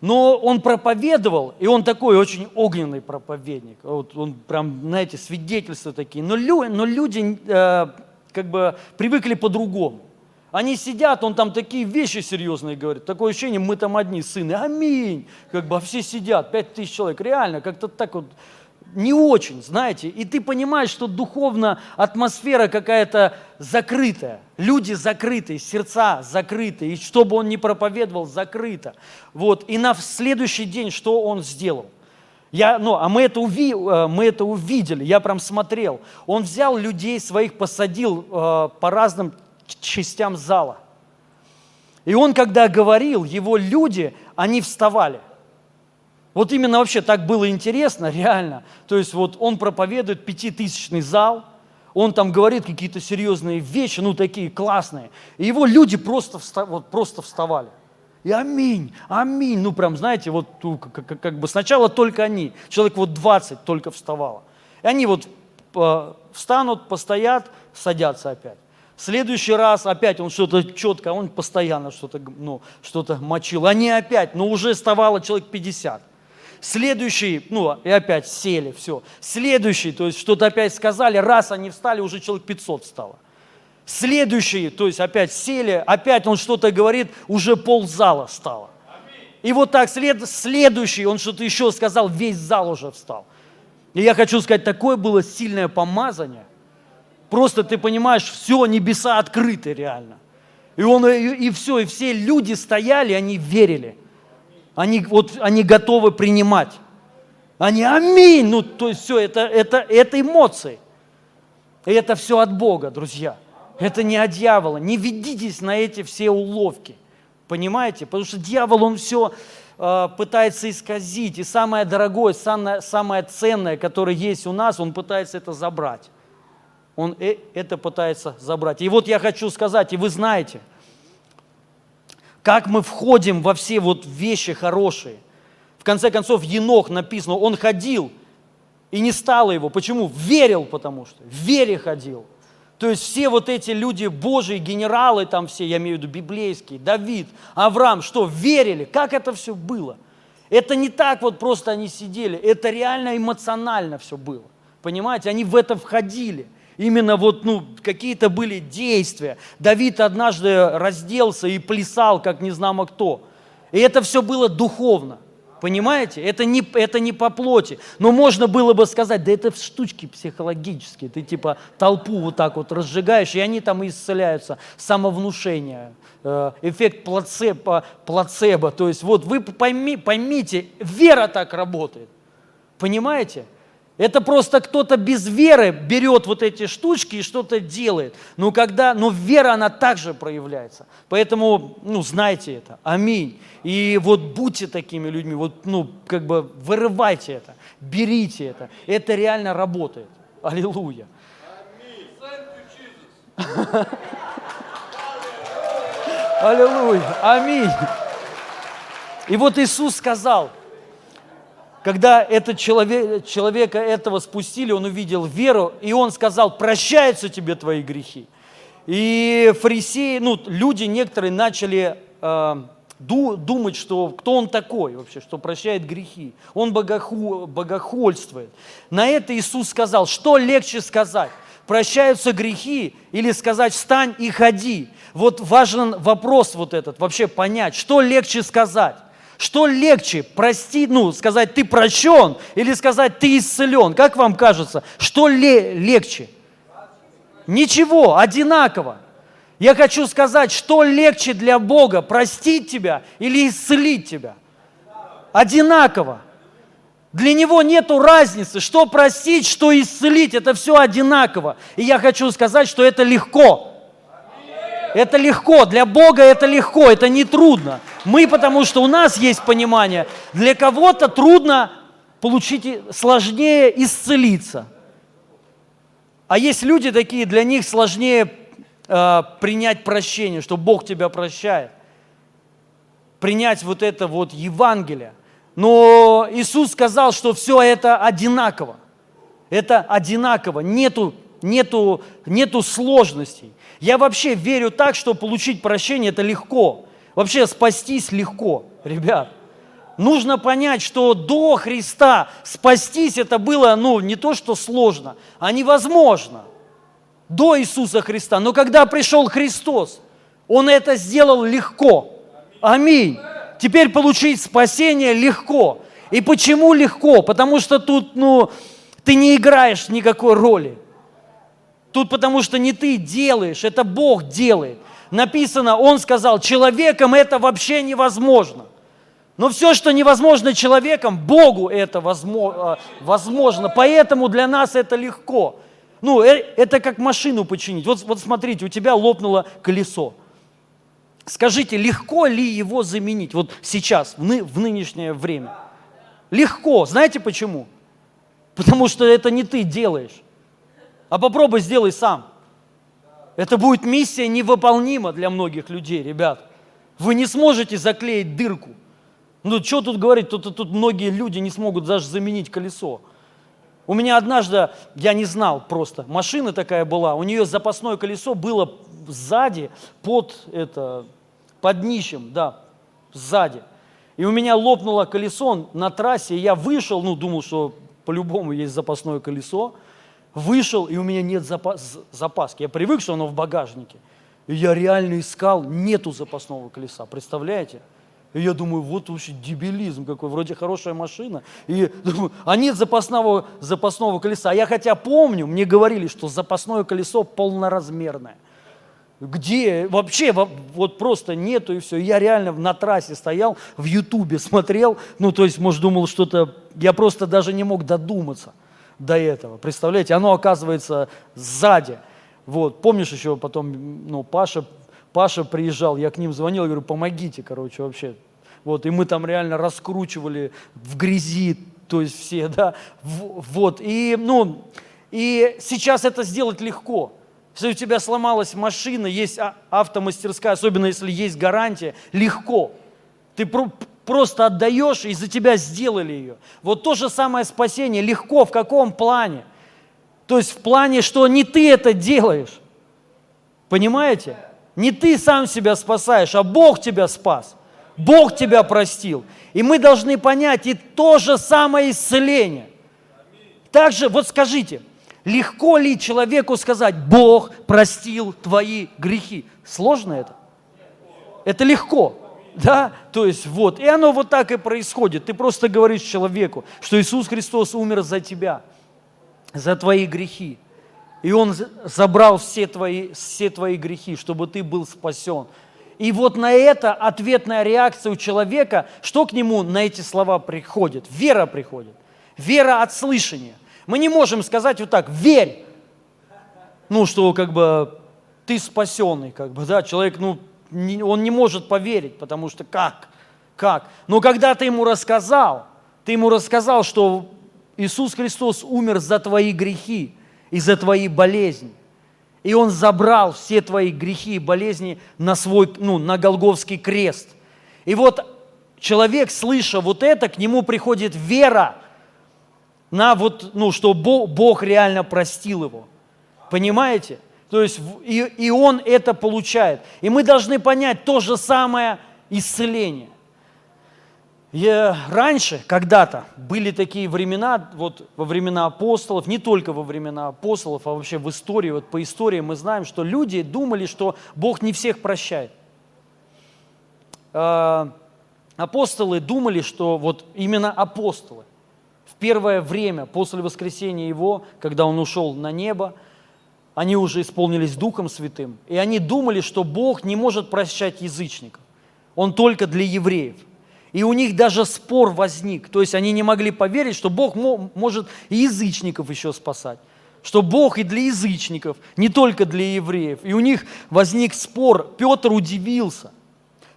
Но он проповедовал, и он такой очень огненный проповедник. Вот он прям, знаете, свидетельства такие. Но, лю, но люди э, как бы привыкли по-другому. Они сидят, он там такие вещи серьезные говорит. Такое ощущение, мы там одни сыны. Аминь. Как бы а все сидят, пять тысяч человек. Реально, как-то так вот не очень, знаете, и ты понимаешь, что духовно атмосфера какая-то закрытая, люди закрытые, сердца закрытые, и что бы он ни проповедовал, закрыто. Вот. И на следующий день что он сделал? Я, ну, а мы это, уви, э, мы это увидели, я прям смотрел. Он взял людей своих, посадил э, по разным частям зала. И он, когда говорил, его люди, они вставали. Вот именно вообще так было интересно, реально. То есть вот он проповедует пятитысячный зал, он там говорит какие-то серьезные вещи, ну такие классные. И его люди просто, встав, вот, просто вставали. И аминь, аминь. Ну прям, знаете, вот как, как, как бы сначала только они, человек вот 20 только вставало. И они вот э, встанут, постоят, садятся опять. Следующий раз опять он что-то четко, он постоянно что-то ну, что мочил. Они опять, но уже вставало человек 50. Следующий, ну и опять сели, все. Следующий, то есть что-то опять сказали, раз они встали, уже человек 500 стало. Следующий, то есть опять сели, опять он что-то говорит, уже ползала стало. И вот так след, следующий, он что-то еще сказал, весь зал уже встал. И я хочу сказать, такое было сильное помазание. Просто ты понимаешь, все, небеса открыты реально. И, он, и, и все, и все люди стояли, они верили – они, вот, они готовы принимать. Они аминь. Ну, то есть все, это, это, это эмоции. И это все от Бога, друзья. Это не от дьявола. Не ведитесь на эти все уловки. Понимаете? Потому что дьявол, он все э, пытается исказить. И самое дорогое, самое, самое ценное, которое есть у нас, он пытается это забрать. Он э, это пытается забрать. И вот я хочу сказать, и вы знаете – как мы входим во все вот вещи хорошие. В конце концов, Енох написано, он ходил, и не стало его. Почему? Верил, потому что. В вере ходил. То есть все вот эти люди Божьи, генералы там все, я имею в виду библейские, Давид, Авраам, что, верили? Как это все было? Это не так вот просто они сидели, это реально эмоционально все было. Понимаете, они в это входили – именно вот, ну, какие-то были действия. Давид однажды разделся и плясал, как не знамо кто. И это все было духовно. Понимаете? Это не, это не по плоти. Но можно было бы сказать, да это штучки психологические. Ты типа толпу вот так вот разжигаешь, и они там исцеляются. Самовнушение, э, эффект плацебо, плацебо. То есть вот вы пойми, поймите, вера так работает. Понимаете? Это просто кто-то без веры берет вот эти штучки и что-то делает. Но когда, но вера, она также проявляется. Поэтому, ну, знайте это. Аминь. И вот будьте такими людьми, вот, ну, как бы вырывайте это, берите это. Это реально работает. Аллилуйя. Аллилуйя. Аминь. И вот Иисус сказал, когда этот человек, человека этого спустили, он увидел веру, и он сказал, прощаются тебе твои грехи. И фарисеи, ну, люди некоторые начали э, ду, думать, что кто он такой вообще, что прощает грехи. Он богоху, богохульствует. На это Иисус сказал, что легче сказать? Прощаются грехи или сказать встань и ходи? Вот важен вопрос вот этот, вообще понять, что легче сказать? Что легче, простить, ну, сказать, ты прощен, или сказать, ты исцелен? Как вам кажется, что ле- легче? Ничего, одинаково. Я хочу сказать, что легче для Бога, простить тебя или исцелить тебя? Одинаково. Для него нет разницы, что простить, что исцелить, это все одинаково. И я хочу сказать, что это легко. Это легко, для Бога это легко, это не трудно. Мы, потому что у нас есть понимание, для кого-то трудно получить, сложнее исцелиться. А есть люди такие, для них сложнее э, принять прощение, что Бог тебя прощает. Принять вот это вот Евангелие. Но Иисус сказал, что все это одинаково. Это одинаково, нету, нету, нету сложностей. Я вообще верю так, что получить прощение – это легко. Вообще спастись легко, ребят. Нужно понять, что до Христа спастись это было, ну, не то, что сложно, а невозможно. До Иисуса Христа. Но когда пришел Христос, Он это сделал легко. Аминь. Теперь получить спасение легко. И почему легко? Потому что тут, ну, ты не играешь никакой роли. Тут потому что не ты делаешь, это Бог делает. Написано, Он сказал, человеком это вообще невозможно. Но все, что невозможно человеком, Богу это э, возможно. Поэтому для нас это легко. Ну, э, это как машину починить. Вот, вот смотрите, у тебя лопнуло колесо. Скажите, легко ли его заменить вот сейчас, в, ны, в нынешнее время? Легко. Знаете почему? Потому что это не ты делаешь. А попробуй сделай сам. Это будет миссия невыполнима для многих людей, ребят. Вы не сможете заклеить дырку. Ну, что тут говорить, тут, тут многие люди не смогут даже заменить колесо. У меня однажды, я не знал просто, машина такая была, у нее запасное колесо было сзади, под, это, под днищем, да, сзади. И у меня лопнуло колесо на трассе, и я вышел, ну, думал, что по-любому есть запасное колесо, вышел, и у меня нет запас, запаски. Я привык, что оно в багажнике. И я реально искал, нету запасного колеса, представляете? И я думаю, вот вообще дебилизм какой, вроде хорошая машина. И думаю, а нет запасного, запасного колеса. А я хотя помню, мне говорили, что запасное колесо полноразмерное. Где? Вообще вот просто нету и все. Я реально на трассе стоял, в Ютубе смотрел, ну то есть, может, думал что-то, я просто даже не мог додуматься до этого. Представляете, оно оказывается сзади. Вот, помнишь еще потом, ну, Паша, Паша приезжал, я к ним звонил, говорю, помогите, короче, вообще. Вот, и мы там реально раскручивали в грязи, то есть все, да, вот, и, ну, и сейчас это сделать легко. Если у тебя сломалась машина, есть а, автомастерская, особенно если есть гарантия, легко. Ты просто отдаешь, и за тебя сделали ее. Вот то же самое спасение легко, в каком плане? То есть в плане, что не ты это делаешь. Понимаете? Не ты сам себя спасаешь, а Бог тебя спас. Бог тебя простил. И мы должны понять и то же самое исцеление. Также, вот скажите, легко ли человеку сказать, Бог простил твои грехи? Сложно это? Это легко. Да? То есть вот. И оно вот так и происходит. Ты просто говоришь человеку, что Иисус Христос умер за тебя, за твои грехи. И Он забрал все твои, все твои грехи, чтобы ты был спасен. И вот на это ответная реакция у человека, что к нему на эти слова приходит? Вера приходит. Вера от слышания. Мы не можем сказать вот так, верь, ну, что как бы ты спасенный, как бы, да, человек, ну, он не может поверить, потому что как, как? Но когда ты ему рассказал, ты ему рассказал, что Иисус Христос умер за твои грехи и за твои болезни, и Он забрал все твои грехи и болезни на свой, ну, на Голговский крест. И вот человек, слыша вот это, к нему приходит вера на вот, ну, что Бог реально простил его. Понимаете? То есть и, и он это получает. И мы должны понять то же самое исцеление. И раньше, когда-то, были такие времена, вот во времена апостолов, не только во времена апостолов, а вообще в истории, вот по истории мы знаем, что люди думали, что Бог не всех прощает. А, апостолы думали, что вот именно апостолы в первое время после воскресения Его, когда Он ушел на небо, они уже исполнились Духом Святым, и они думали, что Бог не может прощать язычников. Он только для евреев. И у них даже спор возник. То есть они не могли поверить, что Бог может и язычников еще спасать. Что Бог и для язычников, не только для евреев. И у них возник спор. Петр удивился.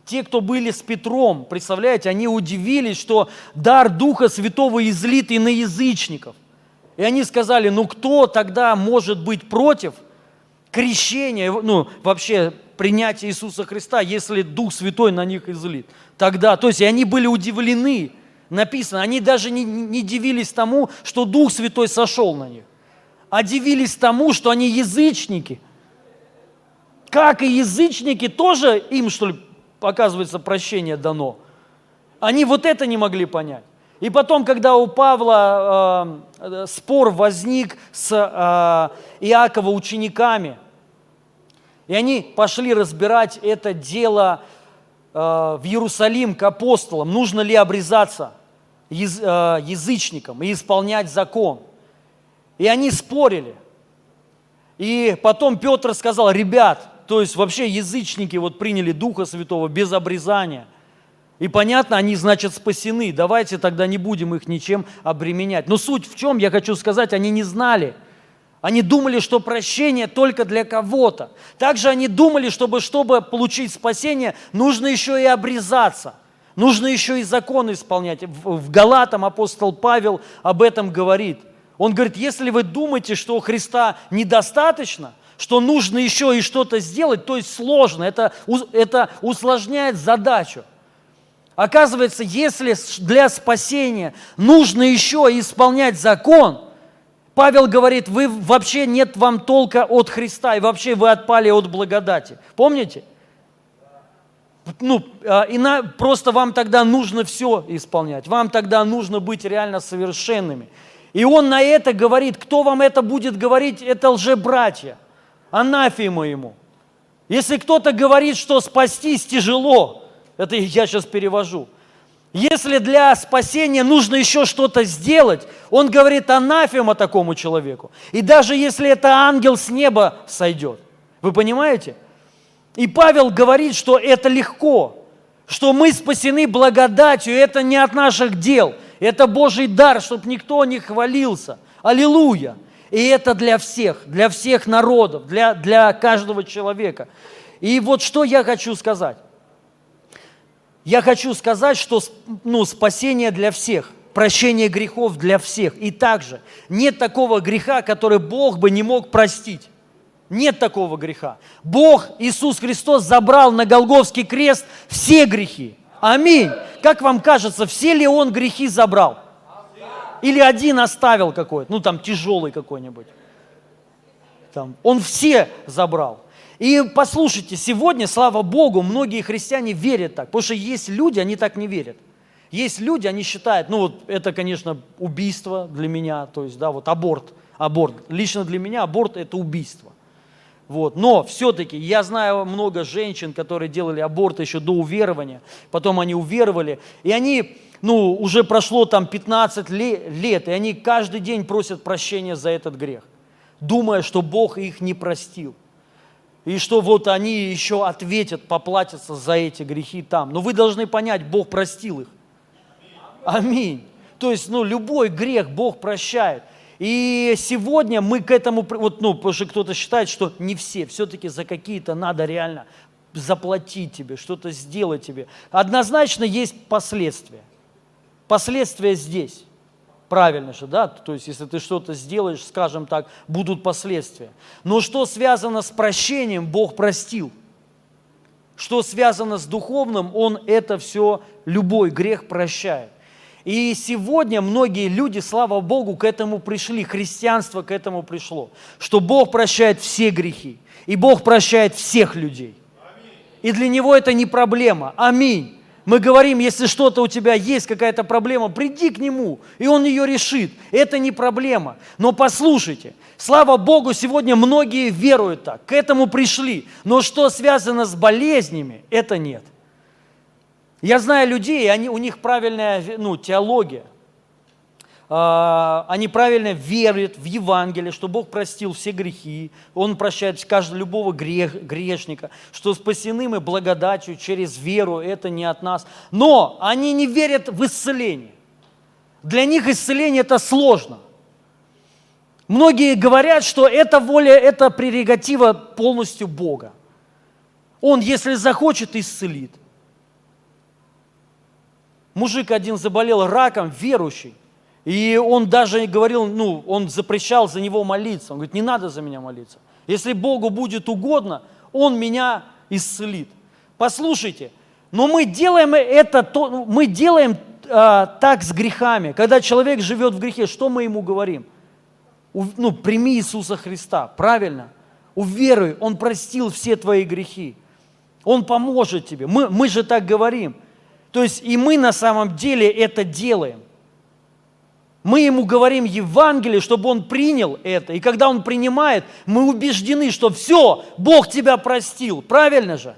Те, кто были с Петром, представляете, они удивились, что дар Духа Святого излит и на язычников. И они сказали, ну кто тогда может быть против крещения, ну вообще принятия Иисуса Христа, если Дух Святой на них излит? Тогда, то есть и они были удивлены, написано, они даже не, не дивились тому, что Дух Святой сошел на них, а дивились тому, что они язычники. Как и язычники, тоже им, что ли, оказывается, прощение дано. Они вот это не могли понять. И потом, когда у Павла э, спор возник с э, Иакова учениками, и они пошли разбирать это дело э, в Иерусалим к апостолам, нужно ли обрезаться яз, э, язычникам и исполнять закон. И они спорили. И потом Петр сказал, ребят, то есть вообще язычники вот приняли Духа Святого без обрезания – и понятно, они, значит, спасены. Давайте тогда не будем их ничем обременять. Но суть в чем, я хочу сказать, они не знали. Они думали, что прощение только для кого-то. Также они думали, чтобы, чтобы получить спасение, нужно еще и обрезаться. Нужно еще и закон исполнять. В Галатам апостол Павел об этом говорит. Он говорит, если вы думаете, что Христа недостаточно, что нужно еще и что-то сделать, то есть сложно, это, это усложняет задачу. Оказывается, если для спасения нужно еще исполнять закон, Павел говорит, вы вообще нет вам толка от Христа, и вообще вы отпали от благодати. Помните? Ну, а, и на, просто вам тогда нужно все исполнять, вам тогда нужно быть реально совершенными. И он на это говорит, кто вам это будет говорить, это лжебратья, анафема ему. Если кто-то говорит, что спастись тяжело, это я сейчас перевожу. Если для спасения нужно еще что-то сделать, он говорит анафема такому человеку. И даже если это ангел с неба сойдет. Вы понимаете? И Павел говорит, что это легко, что мы спасены благодатью, это не от наших дел, это Божий дар, чтобы никто не хвалился. Аллилуйя! И это для всех, для всех народов, для, для каждого человека. И вот что я хочу сказать. Я хочу сказать, что ну, спасение для всех, прощение грехов для всех. И также нет такого греха, который Бог бы не мог простить. Нет такого греха. Бог, Иисус Христос, забрал на Голговский крест все грехи. Аминь. Как вам кажется, все ли Он грехи забрал? Или один оставил какой-то, ну там тяжелый какой-нибудь? Там, он все забрал. И послушайте, сегодня, слава Богу, многие христиане верят так, потому что есть люди, они так не верят. Есть люди, они считают, ну вот это, конечно, убийство для меня, то есть, да, вот аборт, аборт. Лично для меня аборт – это убийство. Вот. Но все-таки я знаю много женщин, которые делали аборт еще до уверования, потом они уверовали, и они, ну, уже прошло там 15 лет, и они каждый день просят прощения за этот грех, думая, что Бог их не простил и что вот они еще ответят, поплатятся за эти грехи там. Но вы должны понять, Бог простил их. Аминь. То есть, ну, любой грех Бог прощает. И сегодня мы к этому, вот, ну, потому что кто-то считает, что не все, все-таки за какие-то надо реально заплатить тебе, что-то сделать тебе. Однозначно есть последствия. Последствия здесь. Правильно же, да? То есть, если ты что-то сделаешь, скажем так, будут последствия. Но что связано с прощением, Бог простил. Что связано с духовным, Он это все, любой грех прощает. И сегодня многие люди, слава Богу, к этому пришли, христианство к этому пришло, что Бог прощает все грехи, и Бог прощает всех людей. И для него это не проблема. Аминь. Мы говорим, если что-то у тебя есть, какая-то проблема, приди к нему, и он ее решит. Это не проблема. Но послушайте, слава Богу, сегодня многие веруют так, к этому пришли. Но что связано с болезнями, это нет. Я знаю людей, они, у них правильная ну, теология. А, Они правильно верят в Евангелие, что Бог простил все грехи, Он прощает каждого любого грех, грешника, что спасены мы благодатью через веру, это не от нас. Но они не верят в исцеление. Для них исцеление это сложно. Многие говорят, что это воля, это прерогатива полностью Бога. Он, если захочет, исцелит. Мужик один заболел раком, верующий. И он даже говорил, ну, он запрещал за него молиться. Он говорит, не надо за меня молиться. Если Богу будет угодно, Он меня исцелит. Послушайте, но мы делаем это, то- ну, мы делаем а, так с грехами. Когда человек живет в грехе, что мы ему говорим? У- ну, прими Иисуса Христа, правильно? Уверуй, Он простил все твои грехи. Он поможет тебе. Мы, мы же так говорим. То есть и мы на самом деле это делаем. Мы ему говорим Евангелие, чтобы он принял это. И когда он принимает, мы убеждены, что все, Бог тебя простил. Правильно же?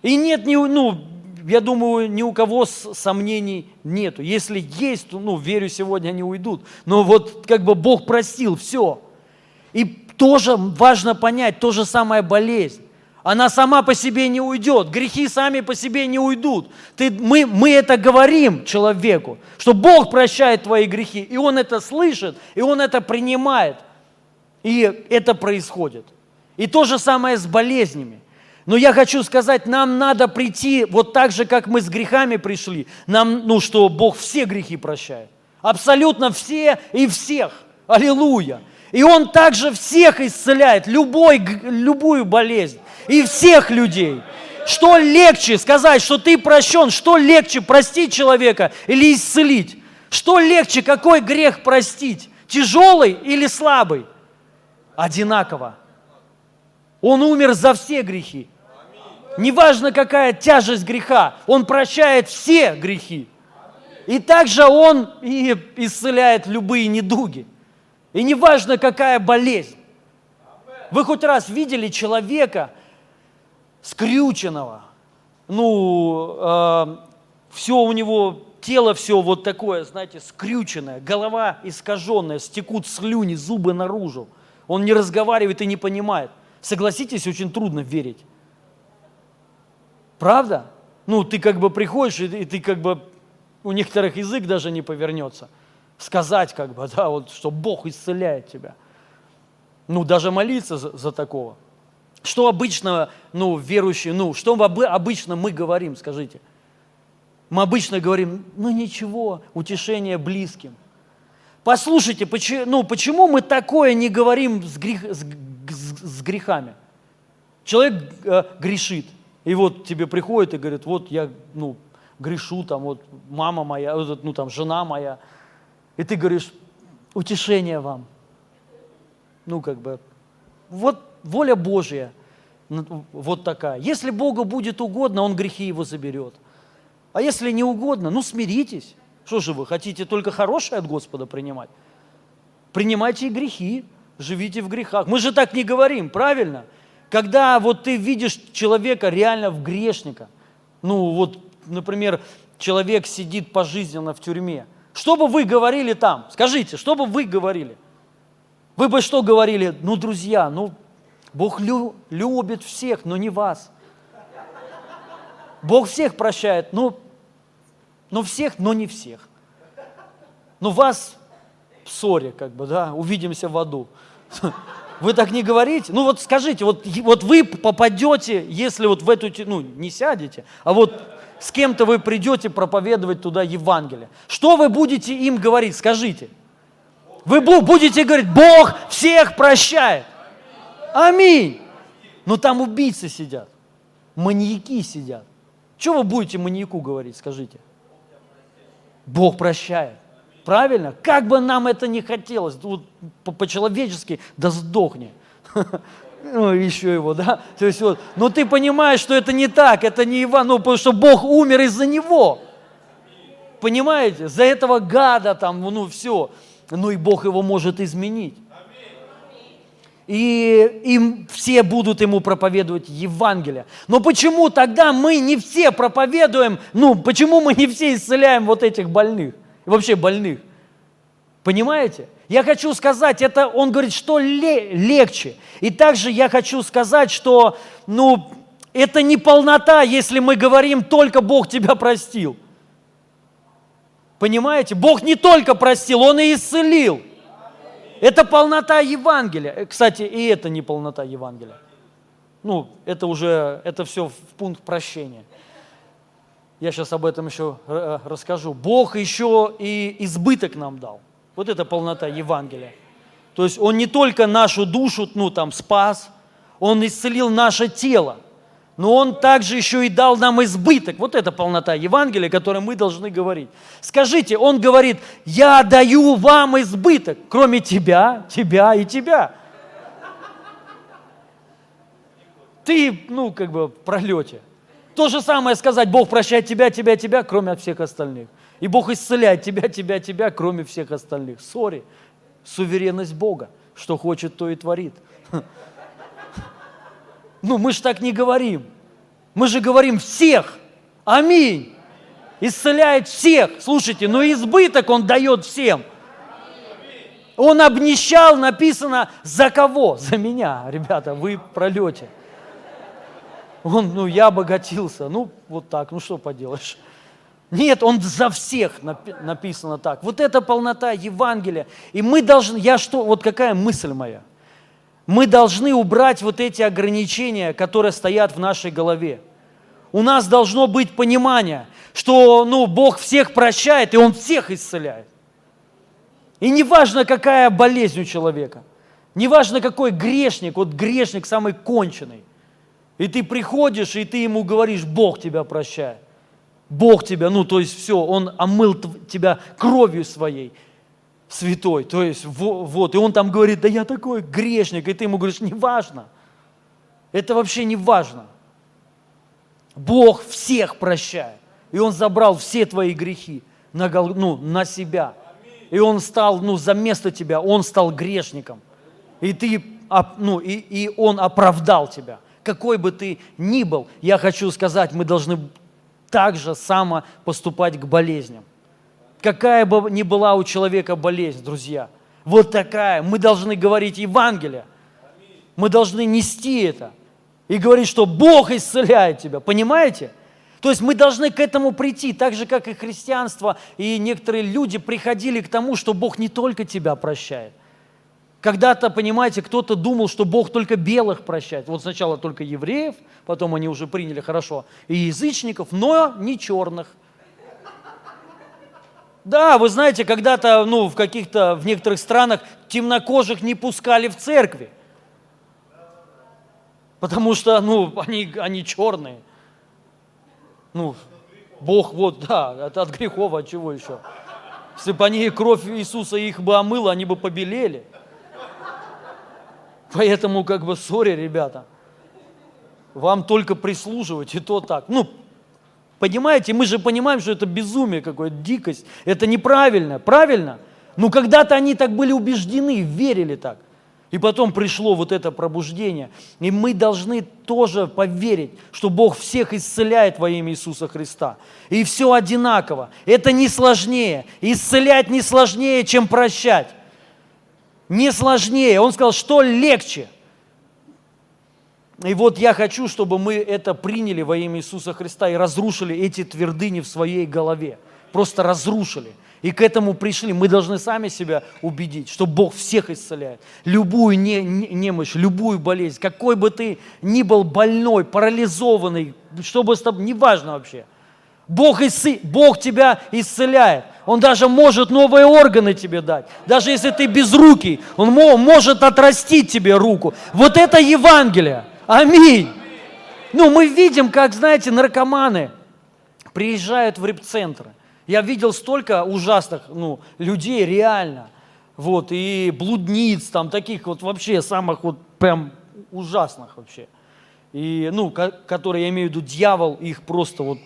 И нет, ни, ну, я думаю, ни у кого сомнений нету. Если есть, то, ну, верю, сегодня они уйдут. Но вот как бы Бог простил, все. И тоже важно понять, то же самое болезнь. Она сама по себе не уйдет, грехи сами по себе не уйдут. Ты, мы, мы это говорим человеку, что Бог прощает твои грехи, и он это слышит, и он это принимает, и это происходит. И то же самое с болезнями. Но я хочу сказать, нам надо прийти вот так же, как мы с грехами пришли. Нам, ну, что Бог все грехи прощает. Абсолютно все и всех. Аллилуйя. И Он также всех исцеляет, любой, любую болезнь. И всех людей. Что легче сказать, что ты прощен? Что легче простить человека или исцелить? Что легче, какой грех простить? Тяжелый или слабый? Одинаково. Он умер за все грехи. Неважно, какая тяжесть греха, Он прощает все грехи. И также Он и исцеляет любые недуги. И неважно, какая болезнь. Вы хоть раз видели человека скрюченного? Ну, все у него, тело все вот такое, знаете, скрюченное, голова искаженная, стекут слюни, зубы наружу. Он не разговаривает и не понимает. Согласитесь, очень трудно верить. Правда? Ну, ты как бы приходишь, и, и ты как бы, у некоторых язык даже не повернется. Сказать как бы, да, вот, что Бог исцеляет тебя. Ну, даже молиться за, за такого. Что обычно, ну, верующие, ну, что обы- обычно мы говорим, скажите? Мы обычно говорим, ну, ничего, утешение близким. Послушайте, почему, ну, почему мы такое не говорим с, грех, с, с- с грехами? Человек э, грешит, и вот тебе приходит и говорит, вот я, ну, грешу, там, вот мама моя, ну, там, жена моя, и ты говоришь, утешение вам. Ну, как бы, вот воля Божья, вот такая. Если Богу будет угодно, Он грехи его заберет. А если не угодно, ну, смиритесь. Что же вы, хотите только хорошее от Господа принимать? Принимайте и грехи, живите в грехах. Мы же так не говорим, правильно? Когда вот ты видишь человека реально в грешника, ну вот, например, человек сидит пожизненно в тюрьме, что бы вы говорили там? Скажите, что бы вы говорили? Вы бы что говорили? Ну, друзья, ну, Бог лю- любит всех, но не вас. Бог всех прощает, ну, ну всех, но не всех. Ну вас в ссоре, как бы, да, увидимся в аду. Вы так не говорите? Ну вот скажите, вот, вот вы попадете, если вот в эту, ну не сядете, а вот с кем-то вы придете проповедовать туда Евангелие. Что вы будете им говорить? Скажите. Вы будете говорить, Бог всех прощает. Аминь. Но там убийцы сидят, маньяки сидят. Что вы будете маньяку говорить, скажите? Бог прощает. Правильно? Как бы нам это не хотелось, вот по-человечески, да сдохни. Ну, еще его, да? То есть вот, но ты понимаешь, что это не так, это не Иван, ну, потому что Бог умер из-за него. Понимаете? За этого гада там, ну, все. Ну, и Бог его может изменить и им все будут ему проповедовать Евангелие. Но почему тогда мы не все проповедуем, ну, почему мы не все исцеляем вот этих больных, вообще больных? Понимаете? Я хочу сказать, это он говорит, что легче. И также я хочу сказать, что, ну, это не полнота, если мы говорим, только Бог тебя простил. Понимаете? Бог не только простил, Он и исцелил. Это полнота Евангелия. Э, кстати, и это не полнота Евангелия. Ну, это уже, это все в пункт прощения. Я сейчас об этом еще э, расскажу. Бог еще и избыток нам дал. Вот это полнота Евангелия. То есть Он не только нашу душу, ну, там, спас, Он исцелил наше тело – но Он также еще и дал нам избыток. Вот это полнота Евангелия, которой мы должны говорить. Скажите, Он говорит, я даю вам избыток, кроме тебя, тебя и тебя. Ты, ну, как бы в пролете. То же самое сказать, Бог прощает тебя, тебя, тебя, кроме всех остальных. И Бог исцеляет тебя, тебя, тебя, кроме всех остальных. Сори, суверенность Бога. Что хочет, то и творит. Ну, мы же так не говорим. Мы же говорим всех. Аминь. Исцеляет всех. Слушайте, но избыток Он дает всем. Он обнищал, написано, за кого? За меня, ребята, вы пролете. Он, ну, я обогатился. Ну, вот так, ну что поделаешь. Нет, он за всех написано так. Вот это полнота Евангелия. И мы должны, я что, вот какая мысль моя? Мы должны убрать вот эти ограничения, которые стоят в нашей голове. У нас должно быть понимание, что ну, Бог всех прощает, и Он всех исцеляет. И не важно, какая болезнь у человека, не важно, какой грешник, вот грешник самый конченый. И ты приходишь, и ты ему говоришь, Бог тебя прощает. Бог тебя, ну то есть все, Он омыл тебя кровью своей святой. То есть вот, и он там говорит, да я такой грешник, и ты ему говоришь, не важно. Это вообще не важно. Бог всех прощает. И Он забрал все твои грехи на, ну, на себя. И Он стал, ну, за место тебя, Он стал грешником. И ты, ну, и, и Он оправдал тебя. Какой бы ты ни был, я хочу сказать, мы должны так же само поступать к болезням. Какая бы ни была у человека болезнь, друзья, вот такая. Мы должны говорить Евангелие. Мы должны нести это. И говорить, что Бог исцеляет тебя. Понимаете? То есть мы должны к этому прийти, так же, как и христианство, и некоторые люди приходили к тому, что Бог не только тебя прощает. Когда-то, понимаете, кто-то думал, что Бог только белых прощает. Вот сначала только евреев, потом они уже приняли хорошо, и язычников, но не черных – да, вы знаете, когда-то, ну, в каких-то, в некоторых странах темнокожих не пускали в церкви. Потому что, ну, они, они черные. Ну, Бог, вот, да, это от грехов, от чего еще? Если бы они кровь Иисуса их бы омыла, они бы побелели. Поэтому, как бы, сори, ребята, вам только прислуживать, и то так. Ну, Понимаете, мы же понимаем, что это безумие какое-то, дикость. Это неправильно, правильно? Но когда-то они так были убеждены, верили так. И потом пришло вот это пробуждение. И мы должны тоже поверить, что Бог всех исцеляет во имя Иисуса Христа. И все одинаково. Это не сложнее. Исцелять не сложнее, чем прощать. Не сложнее. Он сказал, что легче – и вот я хочу, чтобы мы это приняли во имя Иисуса Христа и разрушили эти твердыни в своей голове. Просто разрушили. И к этому пришли. Мы должны сами себя убедить, что Бог всех исцеляет. Любую не, не, немощь, любую болезнь, какой бы ты ни был больной, парализованный, что бы с тобой, неважно вообще. Бог, исцы, Бог тебя исцеляет. Он даже может новые органы тебе дать. Даже если ты без руки, Он может отрастить тебе руку. Вот это Евангелие. Аминь. Ну, мы видим, как, знаете, наркоманы приезжают в репцентры. Я видел столько ужасных ну, людей реально. Вот, и блудниц, там таких вот вообще самых вот прям ужасных вообще. И, ну, которые, я имею в виду, дьявол их просто вот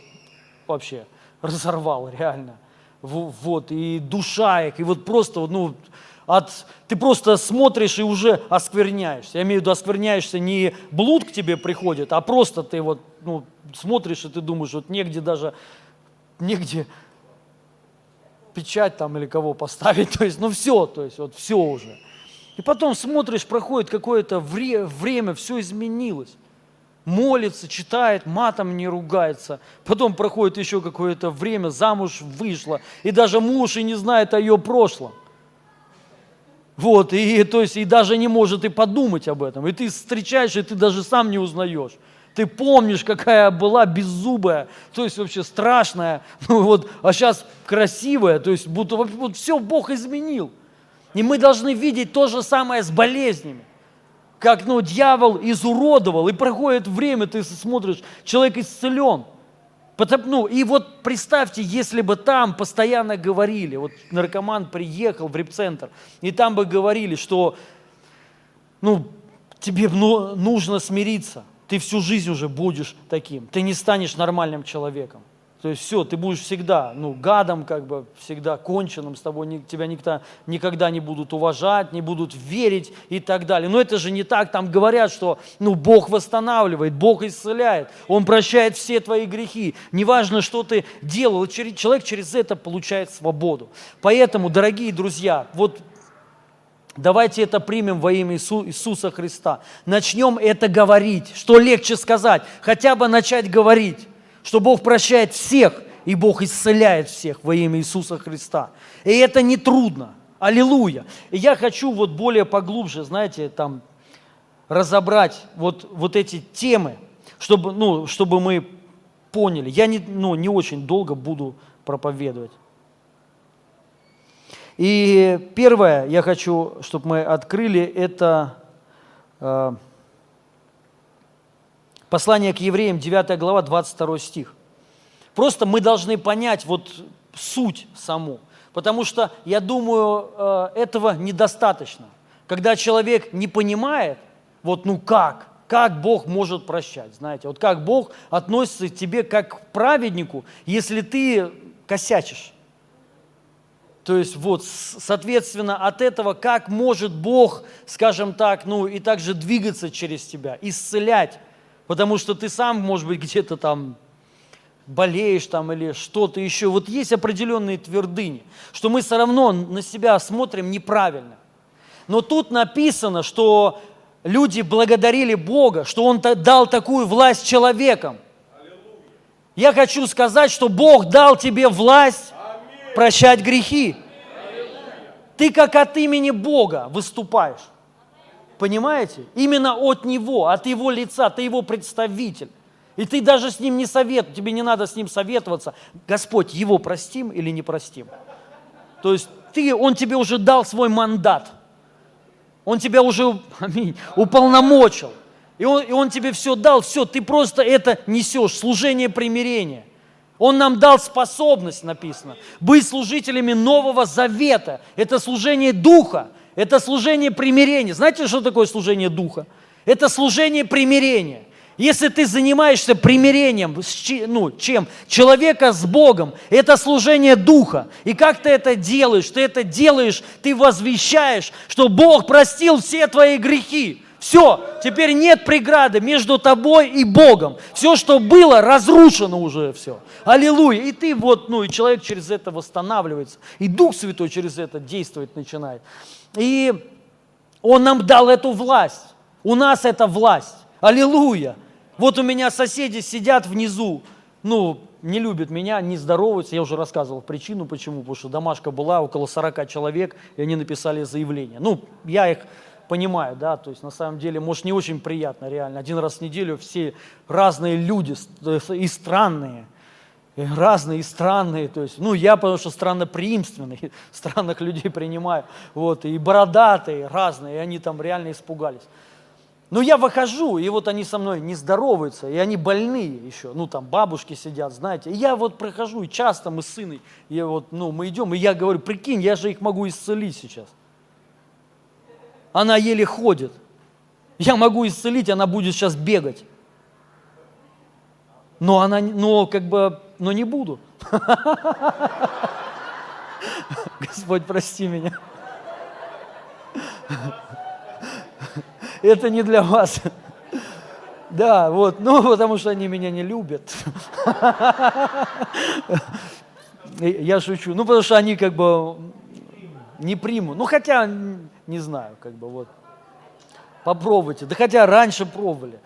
вообще разорвал реально. Вот, и душа их, и вот просто, ну, от, ты просто смотришь и уже оскверняешься. Я имею в виду, оскверняешься не блуд к тебе приходит, а просто ты вот, ну, смотришь и ты думаешь, вот негде даже, негде печать там или кого поставить, то есть, ну все, то есть, вот все уже. И потом смотришь, проходит какое-то вре- время, все изменилось. Молится, читает, матом не ругается. Потом проходит еще какое-то время, замуж вышла. И даже муж и не знает о ее прошлом. Вот, и, то есть, и даже не может и подумать об этом. И ты встречаешь, и ты даже сам не узнаешь. Ты помнишь, какая была беззубая, то есть вообще страшная, ну вот, а сейчас красивая, то есть будто вот все Бог изменил. И мы должны видеть то же самое с болезнями. Как ну, дьявол изуродовал, и проходит время, ты смотришь, человек исцелен. Потому, ну, и вот представьте, если бы там постоянно говорили, вот наркоман приехал в репцентр, и там бы говорили, что ну, тебе ну, нужно смириться, ты всю жизнь уже будешь таким, ты не станешь нормальным человеком. То есть все, ты будешь всегда, ну, гадом, как бы, всегда конченным, с тобой тебя никто, никогда не будут уважать, не будут верить и так далее. Но это же не так, там говорят, что, ну, Бог восстанавливает, Бог исцеляет, Он прощает все твои грехи. Неважно, что ты делал, человек через это получает свободу. Поэтому, дорогие друзья, вот Давайте это примем во имя Иису, Иисуса Христа. Начнем это говорить. Что легче сказать? Хотя бы начать говорить что Бог прощает всех, и Бог исцеляет всех во имя Иисуса Христа. И это не трудно. Аллилуйя. И я хочу вот более поглубже, знаете, там разобрать вот, вот эти темы, чтобы, ну, чтобы мы поняли. Я не, ну, не очень долго буду проповедовать. И первое, я хочу, чтобы мы открыли, это э, Послание к евреям, 9 глава, 22 стих. Просто мы должны понять вот суть саму. Потому что, я думаю, э, этого недостаточно. Когда человек не понимает, вот ну как, как Бог может прощать, знаете, вот как Бог относится к тебе как к праведнику, если ты косячишь. То есть вот, соответственно, от этого, как может Бог, скажем так, ну и также двигаться через тебя, исцелять потому что ты сам, может быть, где-то там болеешь там или что-то еще. Вот есть определенные твердыни, что мы все равно на себя смотрим неправильно. Но тут написано, что люди благодарили Бога, что Он дал такую власть человекам. Я хочу сказать, что Бог дал тебе власть прощать грехи. Ты как от имени Бога выступаешь. Понимаете? Именно от Него, от Его лица, ты Его представитель. И ты даже с Ним не советуешь, тебе не надо с Ним советоваться. Господь, Его простим или не простим? То есть ты, Он тебе уже дал свой мандат. Он тебя уже, аминь, уполномочил. И он, и он тебе все дал, все, ты просто это несешь, служение примирения. Он нам дал способность, написано, быть служителями Нового Завета. Это служение Духа. Это служение примирения. Знаете, что такое служение Духа? Это служение примирения. Если ты занимаешься примирением, ну, чем? Человека с Богом, это служение Духа. И как ты это делаешь? Ты это делаешь, ты возвещаешь, что Бог простил все твои грехи. Все, теперь нет преграды между тобой и Богом. Все, что было, разрушено уже все. Аллилуйя. И ты вот, ну, и человек через это восстанавливается. И Дух Святой через это действовать начинает. И Он нам дал эту власть. У нас эта власть. Аллилуйя. Вот у меня соседи сидят внизу, ну, не любят меня, не здороваются. Я уже рассказывал причину, почему. Потому что домашка была, около 40 человек, и они написали заявление. Ну, я их понимаю, да, то есть на самом деле, может, не очень приятно реально. Один раз в неделю все разные люди э, и странные, разные и странные, то есть, ну, я потому что странноприимственный, странных людей принимаю, вот, и бородатые, разные, и они там реально испугались. Но я выхожу, и вот они со мной не здороваются, и они больные еще, ну там бабушки сидят, знаете. И я вот прохожу, и часто мы с сыном, и вот, ну, мы идем, и я говорю, прикинь, я же их могу исцелить сейчас. Она еле ходит. Я могу исцелить, она будет сейчас бегать. Но она, но как бы, но не буду. Господь, прости меня это не для вас. Да, вот, ну, потому что они меня не любят. Я шучу. Ну, потому что они как бы не примут. Ну, хотя, не знаю, как бы вот. Попробуйте. Да хотя раньше пробовали.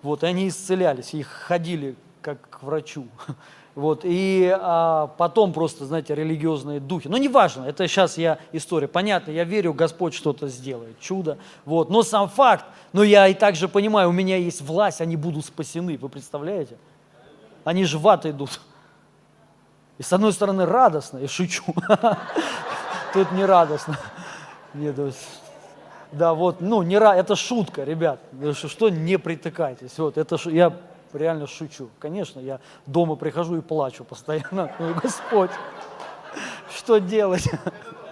Вот, и они исцелялись, их ходили как к врачу. Вот, и а, потом просто, знаете, религиозные духи. Но неважно, это сейчас я история. Понятно, я верю, Господь что-то сделает, чудо. Вот, но сам факт, но я и также понимаю, у меня есть власть, они будут спасены. Вы представляете? Они же в ад идут. И с одной стороны радостно, я шучу. Тут не радостно. Нет, да, вот, ну, не, это шутка, ребят. Что не притыкайтесь. Вот, это я реально шучу. Конечно, я дома прихожу и плачу постоянно. Ну, Господь, что делать?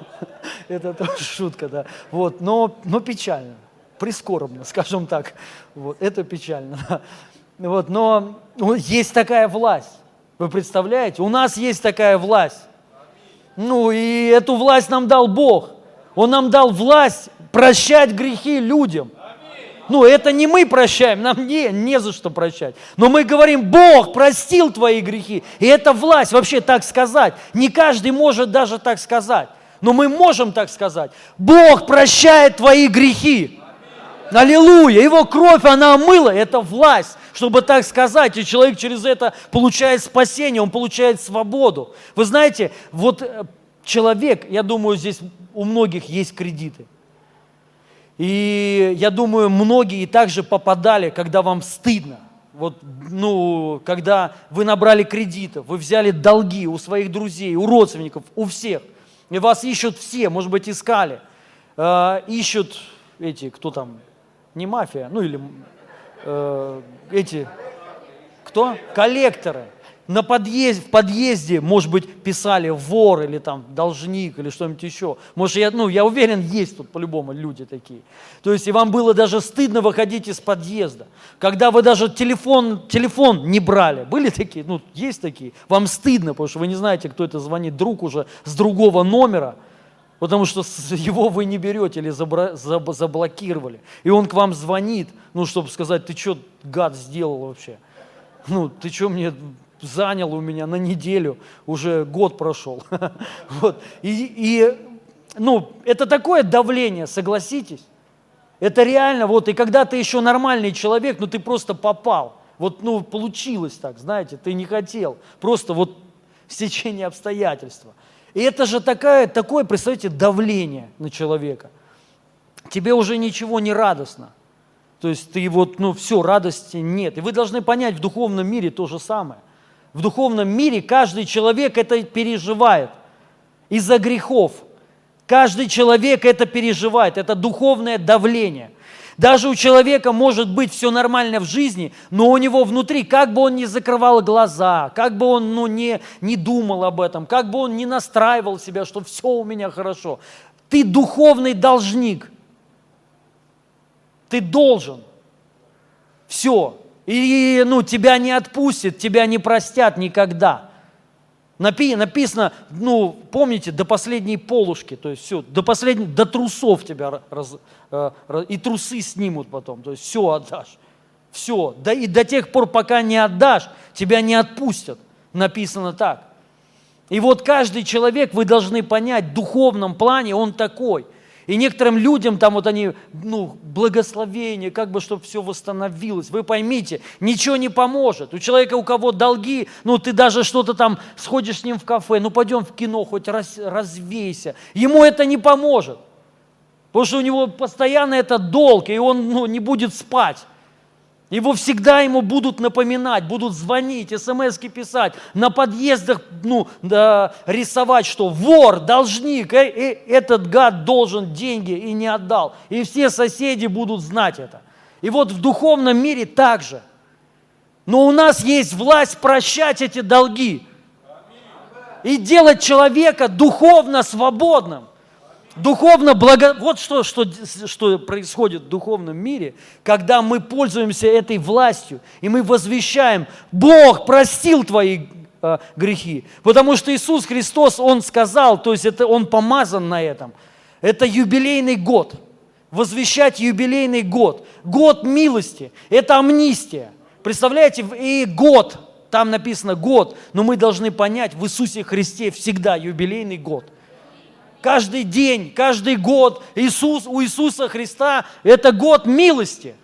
Это тоже шутка, да. Вот, но, но печально, прискорбно, скажем так. Вот, это печально. Да. Вот, но ну, есть такая власть. Вы представляете? У нас есть такая власть. Ну и эту власть нам дал Бог. Он нам дал власть прощать грехи людям. Ну, это не мы прощаем, нам не, не за что прощать. Но мы говорим, Бог простил твои грехи. И это власть вообще так сказать. Не каждый может даже так сказать. Но мы можем так сказать. Бог прощает твои грехи. Аллилуйя! Его кровь, она омыла. Это власть, чтобы так сказать. И человек через это получает спасение, он получает свободу. Вы знаете, вот э, человек, я думаю, здесь у многих есть кредиты. И я думаю, многие также попадали, когда вам стыдно. Вот, ну, когда вы набрали кредитов, вы взяли долги у своих друзей, у родственников, у всех. И вас ищут все, может быть, искали. Э, ищут эти, кто там, не мафия, ну или э, эти, кто? Коллекторы на подъезд, в подъезде, может быть, писали вор или там должник или что-нибудь еще. Может, я, ну, я уверен, есть тут по-любому люди такие. То есть, и вам было даже стыдно выходить из подъезда. Когда вы даже телефон, телефон не брали. Были такие? Ну, есть такие. Вам стыдно, потому что вы не знаете, кто это звонит. Друг уже с другого номера. Потому что его вы не берете или заблокировали. И он к вам звонит, ну, чтобы сказать, ты что, гад, сделал вообще? Ну, ты что мне занял у меня на неделю, уже год прошел. вот. и, и, ну, это такое давление, согласитесь. Это реально, вот, и когда ты еще нормальный человек, ну, ты просто попал. Вот, ну, получилось так, знаете, ты не хотел. Просто вот стечение обстоятельства. И это же такая, такое, представьте, давление на человека. Тебе уже ничего не радостно. То есть ты вот, ну все, радости нет. И вы должны понять, в духовном мире то же самое в духовном мире каждый человек это переживает из-за грехов. Каждый человек это переживает, это духовное давление. Даже у человека может быть все нормально в жизни, но у него внутри, как бы он ни закрывал глаза, как бы он ну, не, не думал об этом, как бы он не настраивал себя, что все у меня хорошо, ты духовный должник. Ты должен. Все. И ну, тебя не отпустят, тебя не простят никогда. Напи, написано, ну, помните, до последней полушки, то есть все, до последней, до трусов тебя раз, э, и трусы снимут потом, то есть все отдашь. Все, да, и до тех пор, пока не отдашь, тебя не отпустят. Написано так. И вот каждый человек, вы должны понять, в духовном плане он такой. И некоторым людям там вот они, ну, благословение, как бы, чтобы все восстановилось. Вы поймите, ничего не поможет. У человека, у кого долги, ну, ты даже что-то там сходишь с ним в кафе, ну, пойдем в кино, хоть раз, развейся. Ему это не поможет. Потому что у него постоянно это долг, и он ну, не будет спать. Его всегда ему будут напоминать, будут звонить, смс писать, на подъездах ну, да, рисовать, что вор, должник, э, э, этот гад должен деньги и не отдал. И все соседи будут знать это. И вот в духовном мире также. Но у нас есть власть прощать эти долги и делать человека духовно свободным духовно благо... Вот что, что, что происходит в духовном мире, когда мы пользуемся этой властью, и мы возвещаем, Бог простил твои э, грехи. Потому что Иисус Христос, Он сказал, то есть это Он помазан на этом. Это юбилейный год. Возвещать юбилейный год. Год милости. Это амнистия. Представляете, и год, там написано год, но мы должны понять, в Иисусе Христе всегда юбилейный год – каждый день, каждый год Иисус, у Иисуса Христа это год милости.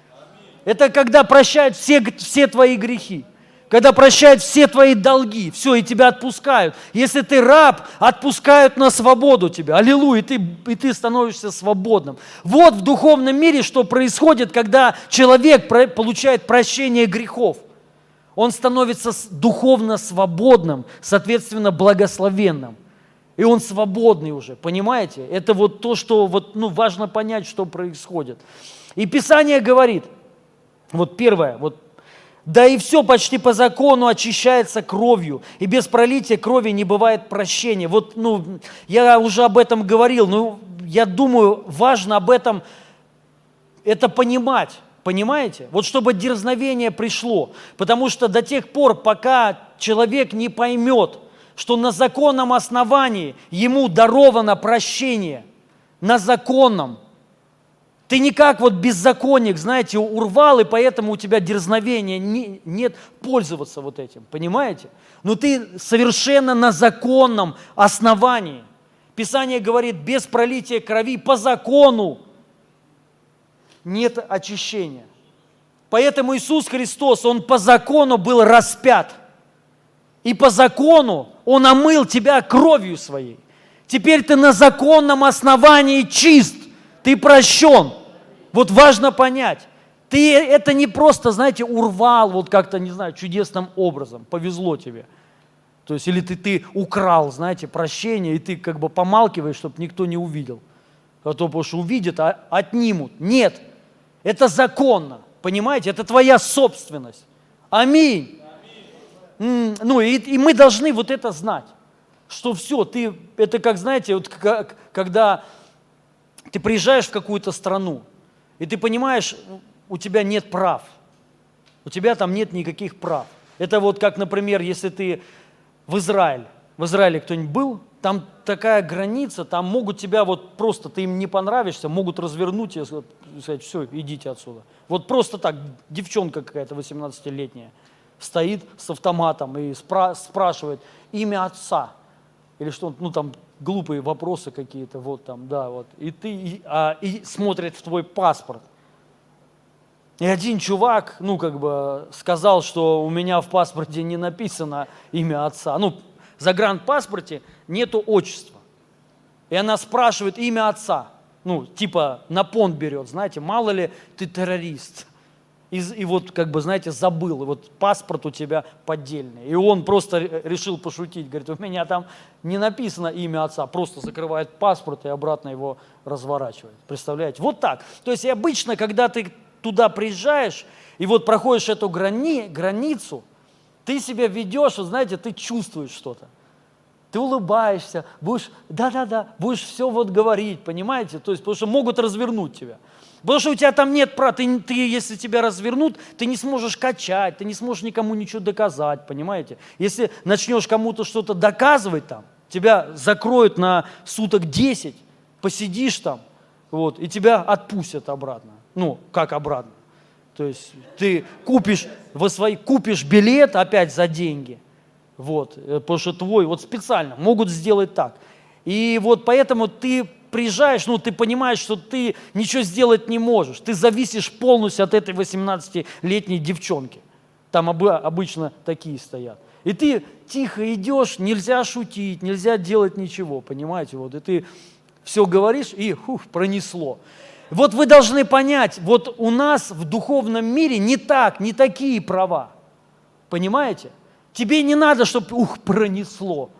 Это когда прощают все, все твои грехи. Когда прощают все твои долги, все, и тебя отпускают. Если ты раб, отпускают на свободу тебя. Аллилуйя, и ты, и ты становишься свободным. Вот в духовном мире, что происходит, когда человек получает прощение грехов. Он становится духовно свободным, соответственно, благословенным. И он свободный уже, понимаете? Это вот то, что вот, ну, важно понять, что происходит. И Писание говорит, вот первое, вот да и все почти по закону очищается кровью, и без пролития крови не бывает прощения. Вот, ну, я уже об этом говорил, но я думаю, важно об этом это понимать, понимаете? Вот чтобы дерзновение пришло, потому что до тех пор, пока человек не поймет, что на законном основании ему даровано прощение. На законном. Ты не как вот беззаконник, знаете, урвал, и поэтому у тебя дерзновения не, нет пользоваться вот этим, понимаете? Но ты совершенно на законном основании. Писание говорит, без пролития крови по закону нет очищения. Поэтому Иисус Христос, Он по закону был распят – и по закону Он омыл тебя кровью своей. Теперь ты на законном основании чист, ты прощен. Вот важно понять, ты это не просто, знаете, урвал вот как-то, не знаю, чудесным образом, повезло тебе. То есть, или ты, ты украл, знаете, прощение, и ты как бы помалкиваешь, чтобы никто не увидел. А то, потому что увидят, а отнимут. Нет, это законно, понимаете, это твоя собственность. Аминь ну и, и мы должны вот это знать, что все, ты, это как, знаете, вот как, когда ты приезжаешь в какую-то страну, и ты понимаешь, у тебя нет прав, у тебя там нет никаких прав. Это вот как, например, если ты в Израиль, в Израиле кто-нибудь был, там такая граница, там могут тебя вот просто, ты им не понравишься, могут развернуть и сказать, все, идите отсюда. Вот просто так, девчонка какая-то 18-летняя – стоит с автоматом и спра- спрашивает имя отца. Или что, ну там глупые вопросы какие-то, вот там, да, вот. И ты, и, а, и смотрит в твой паспорт. И один чувак, ну, как бы, сказал, что у меня в паспорте не написано имя отца. Ну, в загранпаспорте нету отчества. И она спрашивает имя отца. Ну, типа на понт берет, знаете, мало ли ты террорист. И, и вот, как бы, знаете, забыл, и вот паспорт у тебя поддельный. И он просто решил пошутить, говорит, у меня там не написано имя отца, просто закрывает паспорт и обратно его разворачивает. Представляете? Вот так. То есть обычно, когда ты туда приезжаешь, и вот проходишь эту грани, границу, ты себя ведешь, вот знаете, ты чувствуешь что-то. Ты улыбаешься, будешь, да-да-да, будешь все вот говорить, понимаете? То есть, потому что могут развернуть тебя. Потому что у тебя там нет права, ты, ты, если тебя развернут, ты не сможешь качать, ты не сможешь никому ничего доказать, понимаете? Если начнешь кому-то что-то доказывать там, тебя закроют на суток 10, посидишь там, вот, и тебя отпустят обратно. Ну, как обратно? То есть ты купишь, во свои, купишь билет опять за деньги, вот, э, потому что твой, вот специально могут сделать так. И вот поэтому ты приезжаешь, ну, ты понимаешь, что ты ничего сделать не можешь. Ты зависишь полностью от этой 18-летней девчонки. Там обычно такие стоят. И ты тихо идешь, нельзя шутить, нельзя делать ничего, понимаете? Вот, и ты все говоришь, и хух, пронесло. Вот вы должны понять, вот у нас в духовном мире не так, не такие права. Понимаете? Тебе не надо, чтобы, ух, пронесло.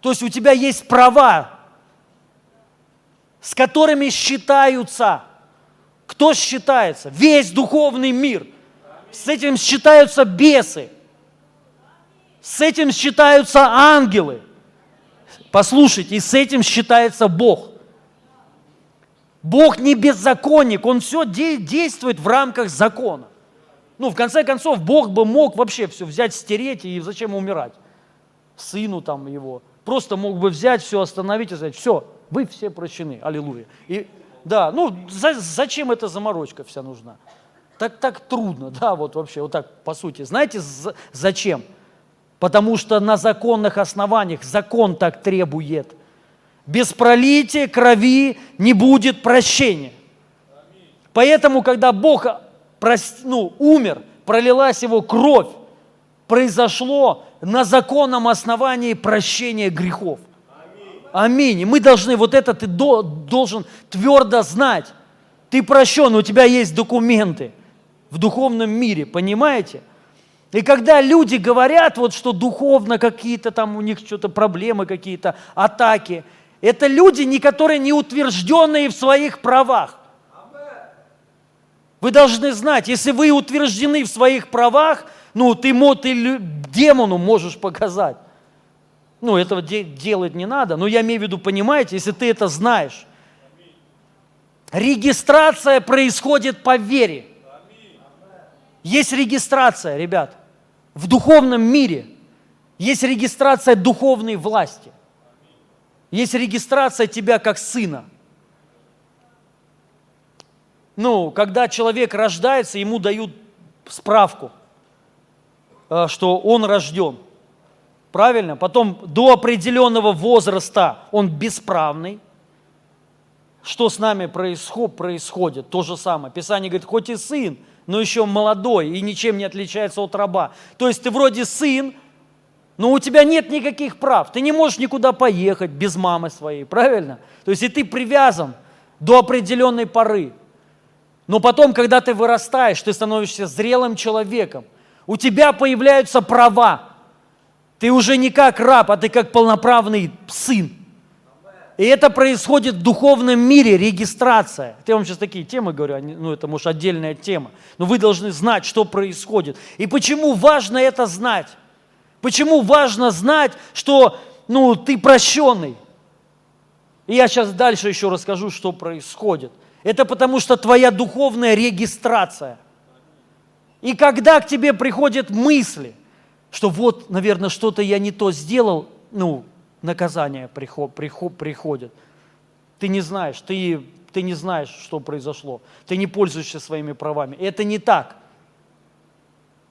То есть у тебя есть права, с которыми считаются. Кто считается? Весь духовный мир. С этим считаются бесы. С этим считаются ангелы. Послушайте, и с этим считается Бог. Бог не беззаконник, Он все действует в рамках закона. Ну, в конце концов, Бог бы мог вообще все взять, стереть, и зачем умирать? Сыну там его. Просто мог бы взять, все остановить и сказать, все, вы все прощены, аллилуйя. И, да, ну, за, зачем эта заморочка вся нужна? Так, так трудно, да, вот вообще, вот так, по сути. Знаете, за, зачем? Потому что на законных основаниях закон так требует – без пролития крови не будет прощения. Поэтому, когда Бог ну, умер, пролилась его кровь, произошло на законном основании прощения грехов. Аминь. Мы должны, вот это ты должен твердо знать. Ты прощен, у тебя есть документы в духовном мире, понимаете? И когда люди говорят, вот, что духовно какие-то там у них что-то проблемы, какие-то атаки – это люди, не которые не утвержденные в своих правах. Вы должны знать, если вы утверждены в своих правах, ну, ты, ты демону можешь показать. Ну, этого де- делать не надо, но я имею в виду, понимаете, если ты это знаешь. Регистрация происходит по вере. Есть регистрация, ребят, в духовном мире. Есть регистрация духовной власти. Есть регистрация тебя как сына. Ну, когда человек рождается, ему дают справку, что он рожден. Правильно? Потом до определенного возраста он бесправный. Что с нами происходит? происходит? То же самое. Писание говорит, хоть и сын, но еще молодой и ничем не отличается от раба. То есть ты вроде сын, но у тебя нет никаких прав. Ты не можешь никуда поехать без мамы своей, правильно? То есть и ты привязан до определенной поры. Но потом, когда ты вырастаешь, ты становишься зрелым человеком, у тебя появляются права. Ты уже не как раб, а ты как полноправный сын. И это происходит в духовном мире, регистрация. Я вам сейчас такие темы говорю, ну это может отдельная тема. Но вы должны знать, что происходит. И почему важно это знать? Почему важно знать, что ну, ты прощенный? И я сейчас дальше еще расскажу, что происходит. Это потому что твоя духовная регистрация. И когда к тебе приходят мысли, что вот, наверное, что-то я не то сделал, ну, наказание приход, приход, приходит. Ты не знаешь, ты, ты не знаешь, что произошло. Ты не пользуешься своими правами. Это не так.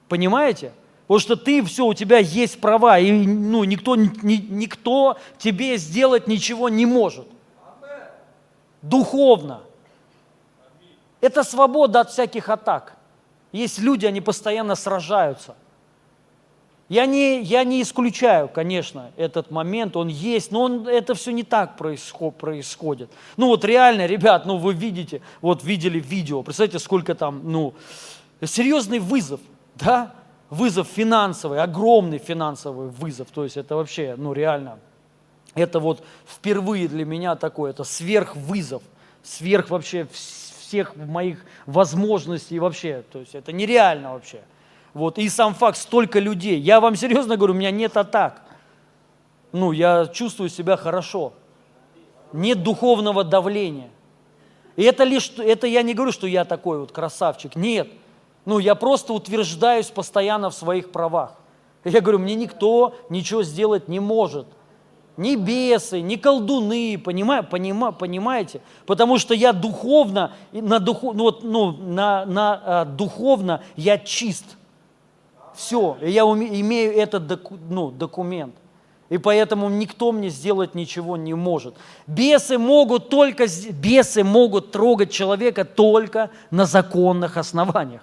Понимаете? Потому что ты все, у тебя есть права, и ну, никто, ни, никто тебе сделать ничего не может. Духовно. Это свобода от всяких атак. Есть люди, они постоянно сражаются. Я не, я не исключаю, конечно, этот момент, он есть, но он, это все не так происход, происходит. Ну вот реально, ребят, ну вы видите, вот видели видео, представьте, сколько там, ну, серьезный вызов, да? вызов финансовый, огромный финансовый вызов, то есть это вообще, ну реально, это вот впервые для меня такое, это сверхвызов, сверх вообще всех моих возможностей вообще, то есть это нереально вообще. Вот, и сам факт, столько людей. Я вам серьезно говорю, у меня нет атак. Ну, я чувствую себя хорошо. Нет духовного давления. И это лишь, это я не говорю, что я такой вот красавчик. Нет. Ну, я просто утверждаюсь постоянно в своих правах. Я говорю, мне никто ничего сделать не может. Ни бесы, ни колдуны, понимаете, понима, понимаете? Потому что я духовно, на, духу, ну, вот, ну, на, на, а, духовно я чист. Все, я уме, имею этот доку, ну, документ. И поэтому никто мне сделать ничего не может. Бесы могут только, бесы могут трогать человека только на законных основаниях.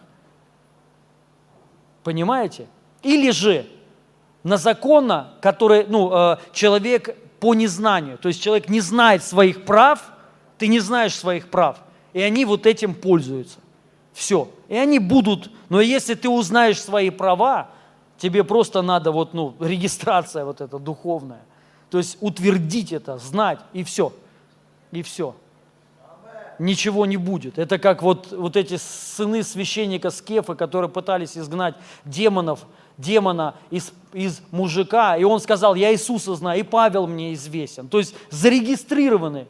Понимаете? Или же на законно, который, ну, э, человек по незнанию, то есть человек не знает своих прав, ты не знаешь своих прав, и они вот этим пользуются. Все. И они будут, но если ты узнаешь свои права, тебе просто надо вот, ну, регистрация вот эта духовная. То есть утвердить это, знать, и все. И все. Ничего не будет. Это как вот, вот эти сыны священника Скефа, которые пытались изгнать демонов, демона из, из мужика, и он сказал, я Иисуса знаю, и Павел мне известен. То есть зарегистрированы.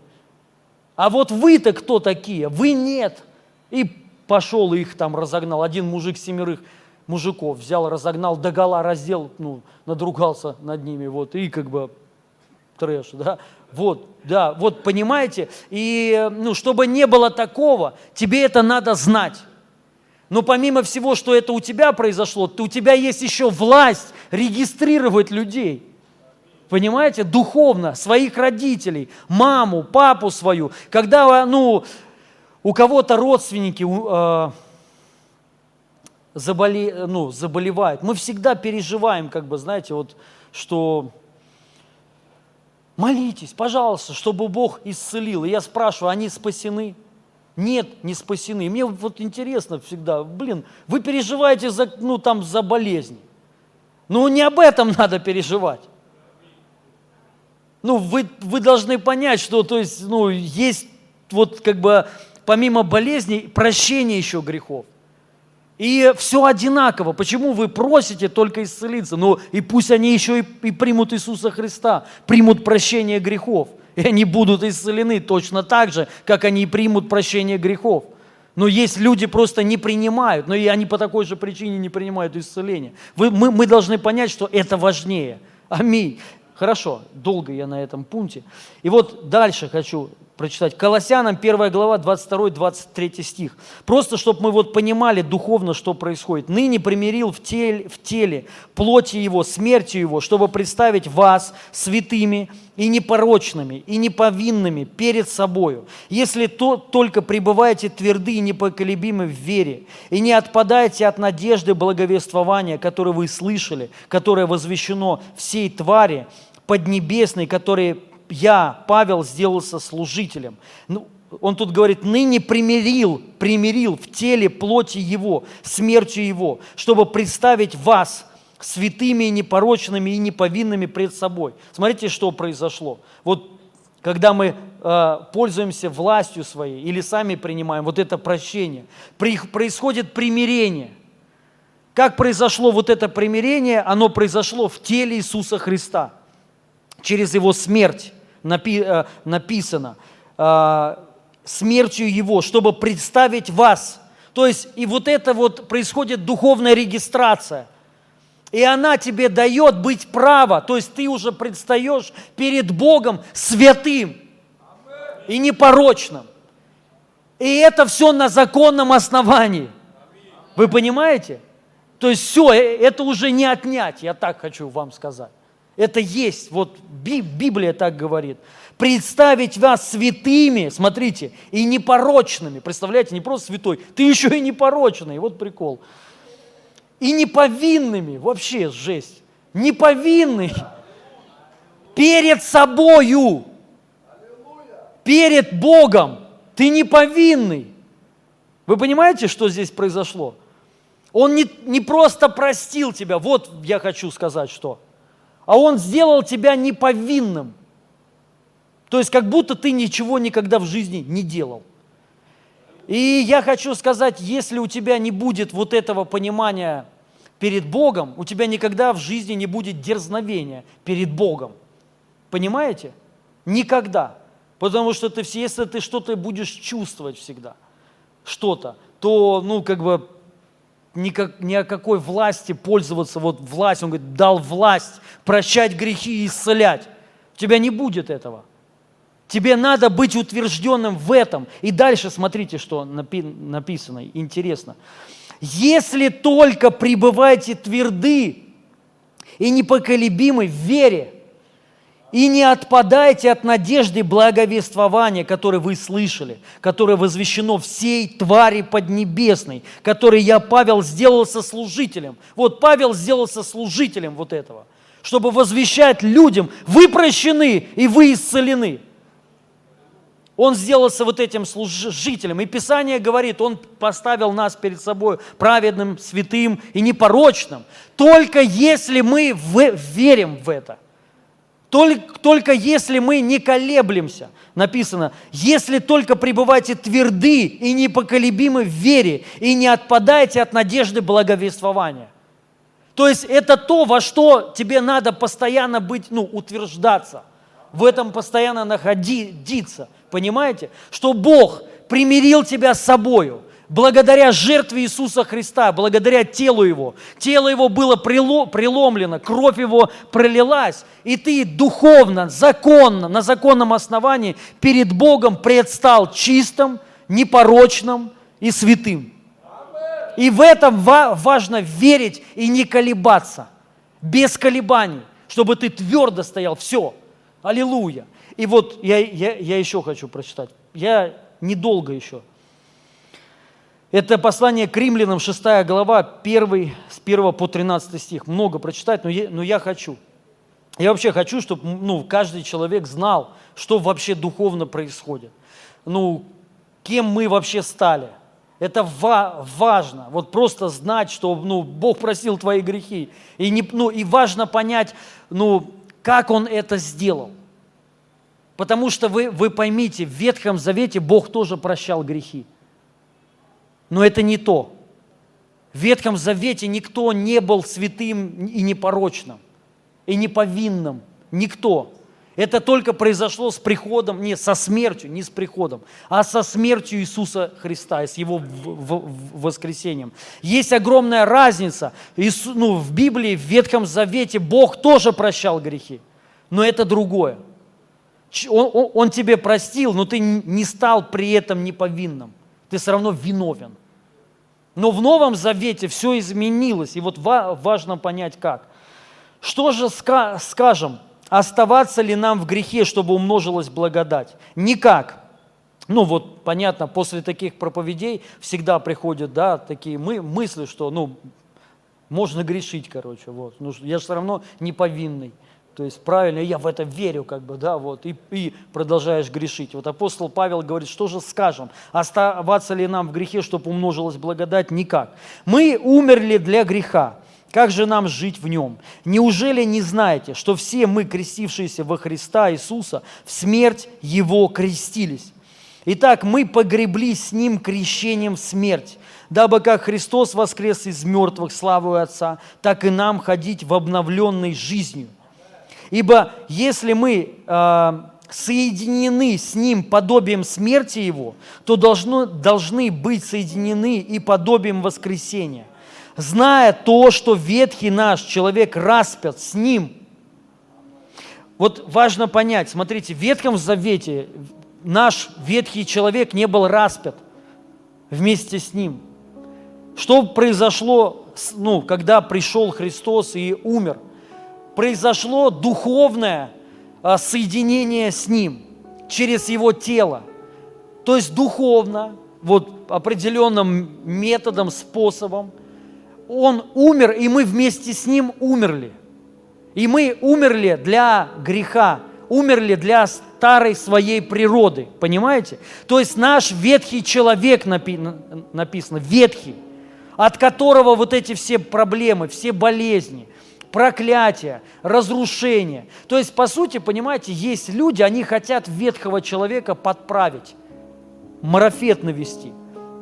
А вот вы-то кто такие? Вы нет. И пошел их там разогнал. Один мужик семерых мужиков взял, разогнал, догола раздел, ну, надругался над ними, вот, и как бы трэш, да, вот, да, вот, понимаете, и, ну, чтобы не было такого, тебе это надо знать. Но помимо всего, что это у тебя произошло, то у тебя есть еще власть регистрировать людей. Понимаете, духовно, своих родителей, маму, папу свою. Когда, ну, у кого-то родственники э, заболе, ну, заболевают, мы всегда переживаем, как бы, знаете, вот, что молитесь, пожалуйста, чтобы Бог исцелил. И я спрашиваю, они спасены? Нет, не спасены. Мне вот интересно всегда, блин, вы переживаете за, ну, там, за болезни. Ну, не об этом надо переживать. Ну, вы, вы должны понять, что, то есть, ну, есть вот как бы помимо болезней прощение еще грехов. И все одинаково. Почему вы просите только исцелиться? Ну и пусть они еще и, и примут Иисуса Христа, примут прощение грехов. И они будут исцелены точно так же, как они примут прощение грехов. Но есть люди просто не принимают, но и они по такой же причине не принимают исцеление. Вы, мы, мы должны понять, что это важнее. Аминь. Хорошо, долго я на этом пункте. И вот дальше хочу прочитать. Колоссянам 1 глава 22-23 стих. Просто, чтобы мы вот понимали духовно, что происходит. «Ныне примирил в теле, в теле плоти его, смертью его, чтобы представить вас святыми и непорочными, и неповинными перед собою, если то только пребываете тверды и непоколебимы в вере, и не отпадаете от надежды благовествования, которое вы слышали, которое возвещено всей твари поднебесной, которые я, Павел, сделался служителем. Ну, он тут говорит, ныне примирил, примирил в теле плоти его, смертью его, чтобы представить вас святыми и непорочными и неповинными пред собой. Смотрите, что произошло. Вот когда мы э, пользуемся властью своей или сами принимаем вот это прощение, при, происходит примирение. Как произошло вот это примирение? Оно произошло в теле Иисуса Христа через Его смерть напи, э, написано, э, смертью Его, чтобы представить вас. То есть и вот это вот происходит духовная регистрация. И она тебе дает быть право, то есть ты уже предстаешь перед Богом святым и непорочным. И это все на законном основании. Вы понимаете? То есть все, э, это уже не отнять, я так хочу вам сказать. Это есть, вот Библия так говорит. Представить вас святыми, смотрите, и непорочными. Представляете, не просто святой, ты еще и непорочный, вот прикол. И неповинными, вообще жесть. Неповинный перед собою, перед Богом. Ты неповинный. Вы понимаете, что здесь произошло? Он не, не просто простил тебя, вот я хочу сказать, что – а Он сделал тебя неповинным. То есть как будто ты ничего никогда в жизни не делал. И я хочу сказать, если у тебя не будет вот этого понимания перед Богом, у тебя никогда в жизни не будет дерзновения перед Богом. Понимаете? Никогда. Потому что ты, если ты что-то будешь чувствовать всегда, что-то, то, ну, как бы никак, ни о какой власти пользоваться, вот власть, он говорит, дал власть прощать грехи и исцелять. У тебя не будет этого. Тебе надо быть утвержденным в этом. И дальше смотрите, что написано, интересно. Если только пребываете тверды и непоколебимы в вере, И не отпадайте от надежды благовествования, которое вы слышали, которое возвещено всей твари поднебесной, которое я, Павел, сделался служителем. Вот Павел сделался служителем вот этого, чтобы возвещать людям, вы прощены и вы исцелены. Он сделался вот этим служителем. И Писание говорит, Он поставил нас перед собой праведным, святым и непорочным. Только если мы верим в это – только, только если мы не колеблемся, написано, если только пребывайте тверды и непоколебимы в вере и не отпадаете от надежды благовествования. То есть это то, во что тебе надо постоянно быть, ну, утверждаться, в этом постоянно находиться, понимаете? Что Бог примирил тебя с собою – благодаря жертве Иисуса Христа, благодаря телу Его. Тело Его было преломлено, кровь Его пролилась, и ты духовно, законно, на законном основании перед Богом предстал чистым, непорочным и святым. И в этом важно верить и не колебаться, без колебаний, чтобы ты твердо стоял. Все. Аллилуйя. И вот я, я, я еще хочу прочитать. Я недолго еще. Это послание к римлянам, 6 глава, 1, с 1 по 13 стих. Много прочитать, но я, но я хочу. Я вообще хочу, чтобы ну, каждый человек знал, что вообще духовно происходит. Ну, кем мы вообще стали. Это ва- важно. Вот просто знать, что ну, Бог просил твои грехи. И, не, ну, и важно понять, ну, как Он это сделал. Потому что вы, вы поймите, в Ветхом Завете Бог тоже прощал грехи. Но это не то. В Ветхом Завете никто не был святым и непорочным, и неповинным. Никто. Это только произошло с приходом, не со смертью, не с приходом, а со смертью Иисуса Христа и с Его воскресением. Есть огромная разница. Иису, ну, в Библии, в Ветхом Завете Бог тоже прощал грехи, но это другое. Он, он, он тебе простил, но ты не стал при этом неповинным. Ты все равно виновен. Но в Новом Завете все изменилось, и вот важно понять как. Что же скажем, оставаться ли нам в грехе, чтобы умножилась благодать? Никак. Ну вот, понятно, после таких проповедей всегда приходят, да, такие мы, мысли, что, ну, можно грешить, короче, вот. Ну, я же все равно не повинный. То есть правильно, я в это верю, как бы, да, вот, и, и продолжаешь грешить. Вот апостол Павел говорит, что же скажем, оставаться ли нам в грехе, чтобы умножилась благодать? Никак. Мы умерли для греха. Как же нам жить в нем? Неужели не знаете, что все мы, крестившиеся во Христа Иисуса, в смерть Его крестились? Итак, мы погребли с Ним крещением в смерть, дабы как Христос воскрес из мертвых славою Отца, так и нам ходить в обновленной жизнью. Ибо если мы э, соединены с Ним подобием смерти Его, то должно, должны быть соединены и подобием воскресения. Зная то, что ветхий наш человек распят с Ним. Вот важно понять, смотрите, в Ветхом Завете наш ветхий человек не был распят вместе с Ним. Что произошло, ну, когда пришел Христос и умер – произошло духовное а, соединение с Ним через Его тело. То есть духовно, вот определенным методом, способом, Он умер, и мы вместе с Ним умерли. И мы умерли для греха, умерли для старой своей природы, понимаете? То есть наш ветхий человек написано, ветхий, от которого вот эти все проблемы, все болезни – проклятие, разрушение. То есть, по сути, понимаете, есть люди, они хотят ветхого человека подправить, марафет навести,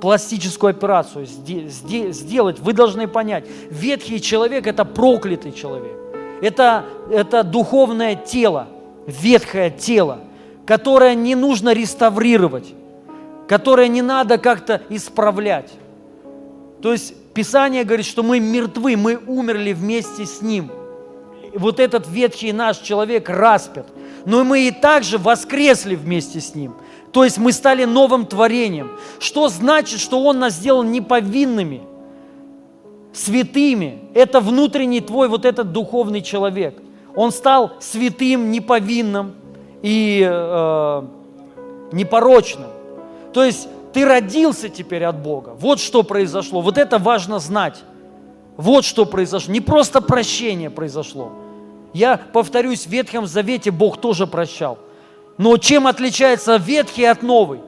пластическую операцию сделать. Вы должны понять, ветхий человек – это проклятый человек. Это, это духовное тело, ветхое тело, которое не нужно реставрировать, которое не надо как-то исправлять. То есть Писание говорит, что мы мертвы, мы умерли вместе с Ним. Вот этот ветхий наш человек распят. Но мы и также воскресли вместе с Ним. То есть мы стали новым творением. Что значит, что Он нас сделал неповинными, святыми? Это внутренний твой вот этот духовный человек. он стал святым, неповинным и э, непорочным. То есть ты родился теперь от Бога. Вот что произошло. Вот это важно знать. Вот что произошло. Не просто прощение произошло. Я повторюсь, в Ветхом Завете Бог тоже прощал. Но чем отличается Ветхий от Новый?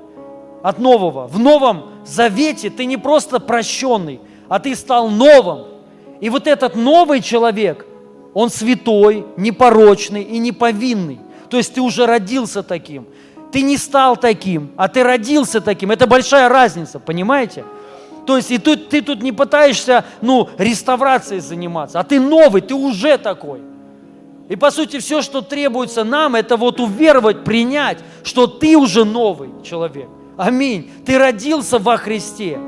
От Нового. В Новом Завете ты не просто прощенный, а ты стал новым. И вот этот новый человек, он святой, непорочный и неповинный. То есть ты уже родился таким. Ты не стал таким, а ты родился таким. Это большая разница, понимаете? То есть и тут, ты тут не пытаешься, ну, реставрацией заниматься, а ты новый, ты уже такой. И по сути все, что требуется нам, это вот уверовать, принять, что ты уже новый человек. Аминь. Ты родился во Христе.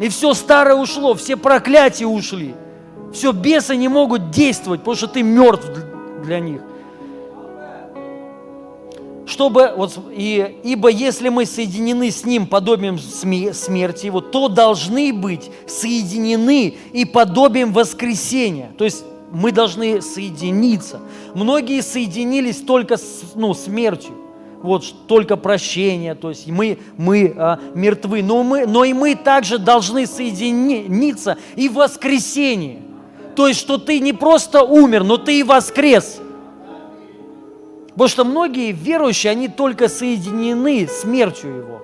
И все старое ушло, все проклятия ушли. Все, бесы не могут действовать, потому что ты мертв для них чтобы, вот, и, ибо если мы соединены с Ним подобием смерти Его, то должны быть соединены и подобием воскресения. То есть мы должны соединиться. Многие соединились только с ну, смертью, вот только прощение, то есть мы, мы а, мертвы, но, мы, но и мы также должны соединиться и в. То есть, что ты не просто умер, но ты и воскрес – Потому что многие верующие, они только соединены смертью Его.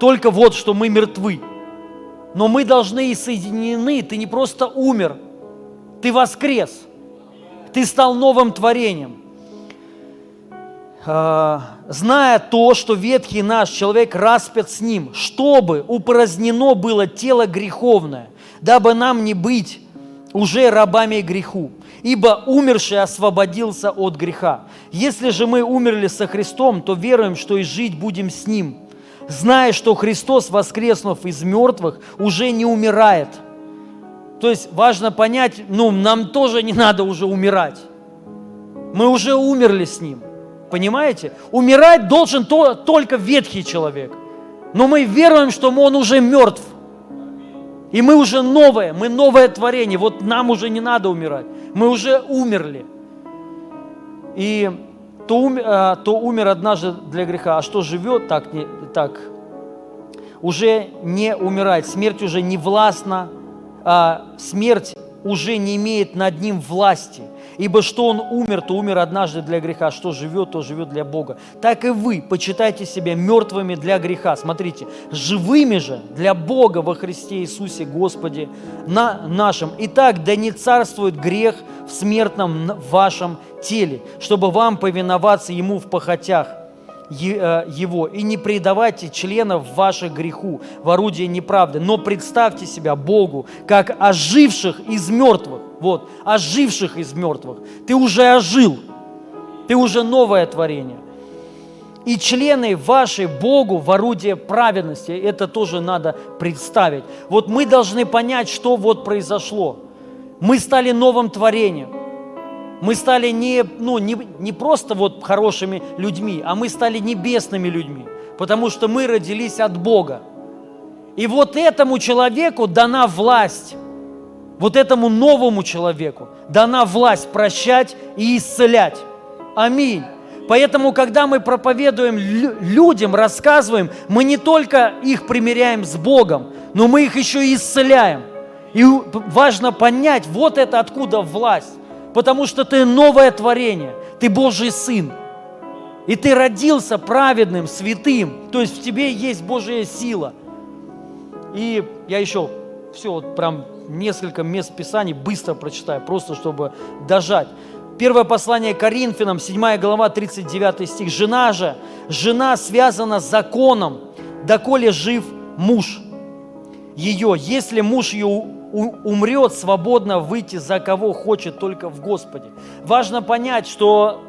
Только вот, что мы мертвы. Но мы должны и соединены. Ты не просто умер, ты воскрес. Ты стал новым творением. А, зная то, что ветхий наш человек распят с ним, чтобы упразднено было тело греховное, дабы нам не быть уже рабами греху ибо умерший освободился от греха. Если же мы умерли со Христом, то веруем, что и жить будем с Ним, зная, что Христос, воскреснув из мертвых, уже не умирает. То есть важно понять, ну, нам тоже не надо уже умирать. Мы уже умерли с Ним. Понимаете? Умирать должен то, только ветхий человек. Но мы веруем, что он уже мертв. И мы уже новое, мы новое творение. Вот нам уже не надо умирать. Мы уже умерли. И то, а, то умер однажды для греха, а что живет, так, не, так уже не умирает. Смерть уже не властна, а смерть уже не имеет над ним власти. Ибо что он умер, то умер однажды для греха, что живет, то живет для Бога. Так и вы почитайте себя мертвыми для греха. Смотрите, живыми же для Бога во Христе Иисусе Господе на нашем. Итак, да не царствует грех в смертном вашем теле, чтобы вам повиноваться Ему в похотях его, и не предавайте членов ваших греху в орудие неправды, но представьте себя Богу, как оживших из мертвых. Вот, оживших из мертвых. Ты уже ожил, ты уже новое творение. И члены вашей Богу в орудие праведности, это тоже надо представить. Вот мы должны понять, что вот произошло. Мы стали новым творением мы стали не, ну, не, не просто вот хорошими людьми, а мы стали небесными людьми, потому что мы родились от Бога. И вот этому человеку дана власть, вот этому новому человеку дана власть прощать и исцелять. Аминь. Поэтому, когда мы проповедуем людям, рассказываем, мы не только их примеряем с Богом, но мы их еще и исцеляем. И важно понять, вот это откуда власть потому что ты новое творение, ты Божий Сын. И ты родился праведным, святым, то есть в тебе есть Божья сила. И я еще все, вот прям несколько мест Писаний быстро прочитаю, просто чтобы дожать. Первое послание Коринфянам, 7 глава, 39 стих. «Жена же, жена связана с законом, доколе жив муж ее. Если муж ее умрет свободно выйти за кого хочет только в Господе. Важно понять, что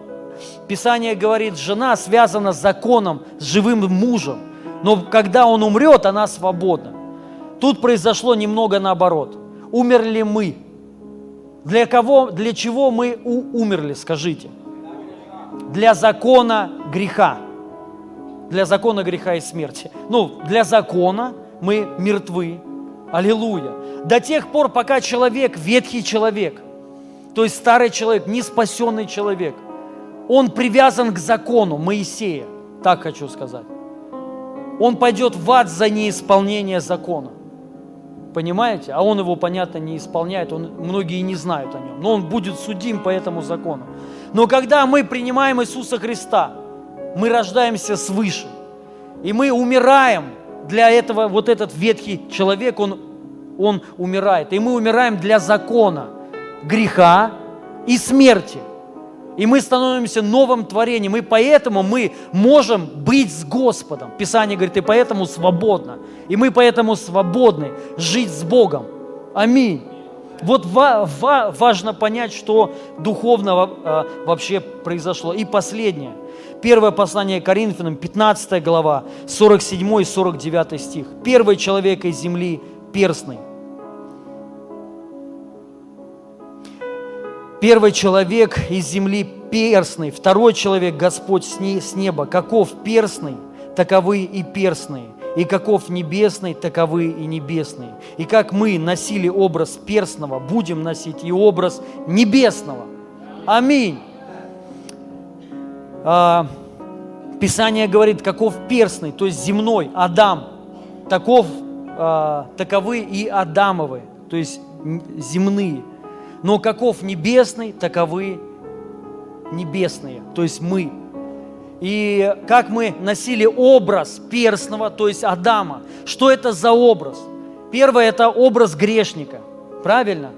Писание говорит, жена связана с законом, с живым мужем, но когда он умрет, она свободна. Тут произошло немного наоборот. Умерли мы. Для кого, для чего мы умерли, скажите? Для закона греха. Для закона греха и смерти. Ну, для закона мы мертвы. Аллилуйя до тех пор, пока человек, ветхий человек, То есть старый человек, не спасенный человек, он привязан к закону Моисея, так хочу сказать. Он пойдет в ад за неисполнение закона. Понимаете? А он его, понятно, не исполняет, он, многие не знают о нем. Но он будет судим по этому закону. Но когда мы принимаем Иисуса Христа, мы рождаемся свыше. И мы умираем для этого, вот этот ветхий человек, он, он умирает. И мы умираем для закона, греха и смерти. И мы становимся новым творением. И поэтому мы можем быть с Господом. Писание говорит, и поэтому свободно. И мы поэтому свободны жить с Богом. Аминь. Вот ва- ва- важно понять, что духовного э, вообще произошло. И последнее. Первое послание Коринфянам, 15 глава, 47 и 49 стих. Первый человек из земли перстный. Первый человек из земли перстный, второй человек Господь с неба. Каков перстный, таковы и перстные. И каков небесный, таковы и небесные. И как мы носили образ перстного, будем носить и образ небесного. Аминь. А, Писание говорит, каков перстный, то есть земной, Адам, таков, а, таковы и Адамовы, то есть земные. Но каков небесный, таковы небесные, то есть мы. И как мы носили образ перстного, то есть Адама. Что это за образ? Первое – это образ грешника. Правильно?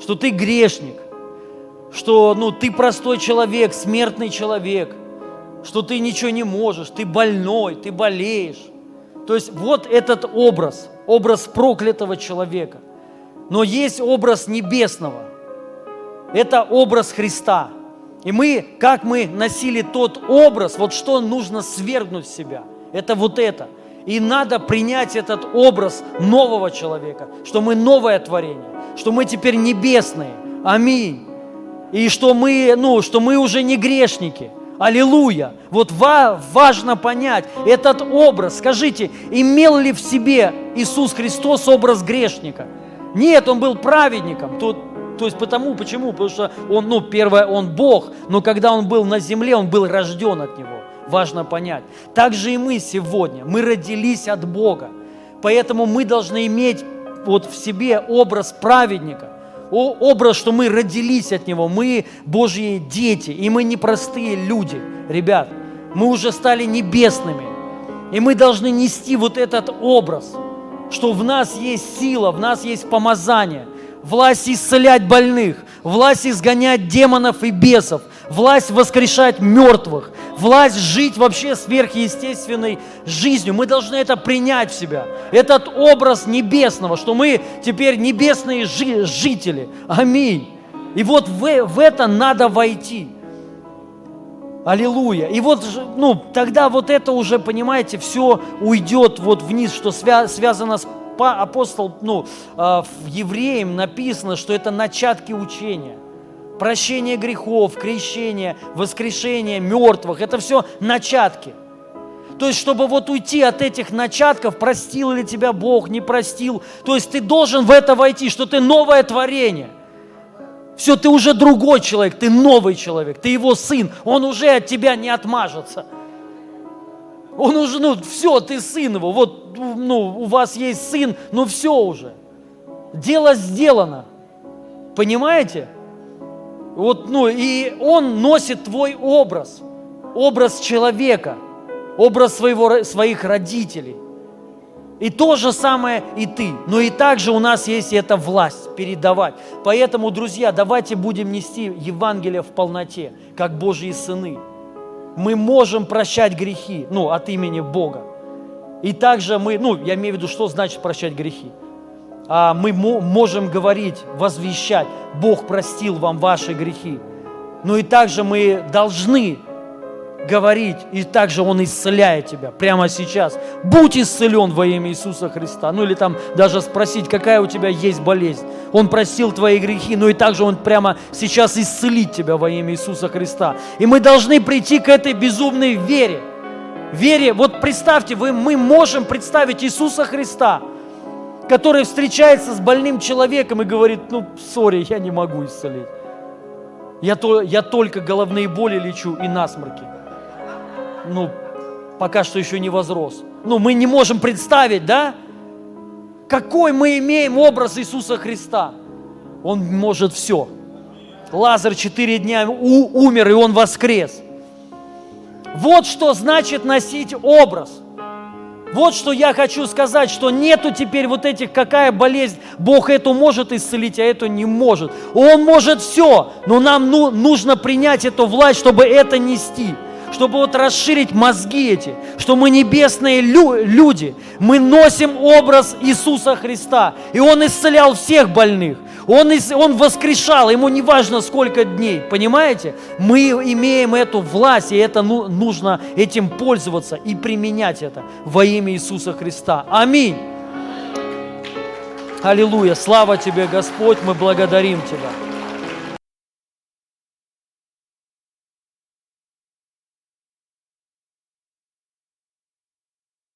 Что ты грешник что ну, ты простой человек, смертный человек, что ты ничего не можешь, ты больной, ты болеешь. То есть вот этот образ, образ проклятого человека. Но есть образ небесного. Это образ Христа. И мы, как мы носили тот образ, вот что нужно свергнуть в себя, это вот это. И надо принять этот образ нового человека, что мы новое творение, что мы теперь небесные. Аминь и что мы, ну, что мы уже не грешники. Аллилуйя! Вот ва- важно понять этот образ. Скажите, имел ли в себе Иисус Христос образ грешника? Нет, Он был праведником. То, то есть потому, почему? Потому что Он, ну, первое, Он Бог, но когда Он был на земле, Он был рожден от Него. Важно понять. Так же и мы сегодня. Мы родились от Бога. Поэтому мы должны иметь вот в себе образ праведника образ, что мы родились от Него, мы Божьи дети, и мы не простые люди, ребят. Мы уже стали небесными, и мы должны нести вот этот образ, что в нас есть сила, в нас есть помазание, власть исцелять больных, власть изгонять демонов и бесов, власть воскрешать мертвых, власть жить вообще сверхъестественной жизнью. Мы должны это принять в себя. Этот образ небесного, что мы теперь небесные жи- жители. Аминь. И вот в, в это надо войти. Аллилуйя. И вот, ну, тогда вот это уже, понимаете, все уйдет вот вниз, что свя- связано с апостол, ну, э, в евреям написано, что это начатки учения прощение грехов, крещение, воскрешение мертвых. Это все начатки. То есть, чтобы вот уйти от этих начатков, простил ли тебя Бог, не простил. То есть, ты должен в это войти, что ты новое творение. Все, ты уже другой человек, ты новый человек, ты его сын. Он уже от тебя не отмажется. Он уже, ну, все, ты сын его. Вот, ну, у вас есть сын, ну, все уже. Дело сделано. Понимаете? Вот, ну, и он носит твой образ, образ человека, образ своего, своих родителей. И то же самое и ты. Но и также у нас есть эта власть передавать. Поэтому, друзья, давайте будем нести Евангелие в полноте, как Божьи сыны. Мы можем прощать грехи, ну, от имени Бога. И также мы, ну, я имею в виду, что значит прощать грехи? А, мы можем говорить, возвещать, Бог простил вам ваши грехи. Но и также мы должны говорить, и также Он исцеляет тебя прямо сейчас. Будь исцелен во имя Иисуса Христа. Ну или там даже спросить, какая у тебя есть болезнь. Он простил твои грехи, но и также Он прямо сейчас исцелит тебя во имя Иисуса Христа. И мы должны прийти к этой безумной вере. Вере, вот представьте, вы, мы можем представить Иисуса Христа – который встречается с больным человеком и говорит, ну, сори, я не могу исцелить. Я, то, я только головные боли лечу и насморки. Ну, пока что еще не возрос. Ну, мы не можем представить, да? Какой мы имеем образ Иисуса Христа? Он может все. Лазарь четыре дня у- умер, и он воскрес. Вот что значит носить образ. Вот что я хочу сказать, что нету теперь вот этих, какая болезнь, Бог эту может исцелить, а эту не может. Он может все, но нам ну- нужно принять эту власть, чтобы это нести чтобы вот расширить мозги эти, что мы небесные лю- люди, мы носим образ Иисуса Христа, и Он исцелял всех больных, Он, ис- он воскрешал, Ему не важно сколько дней, понимаете? Мы имеем эту власть, и это ну- нужно этим пользоваться и применять это во имя Иисуса Христа. Аминь. Аллилуйя, слава Тебе, Господь, мы благодарим Тебя.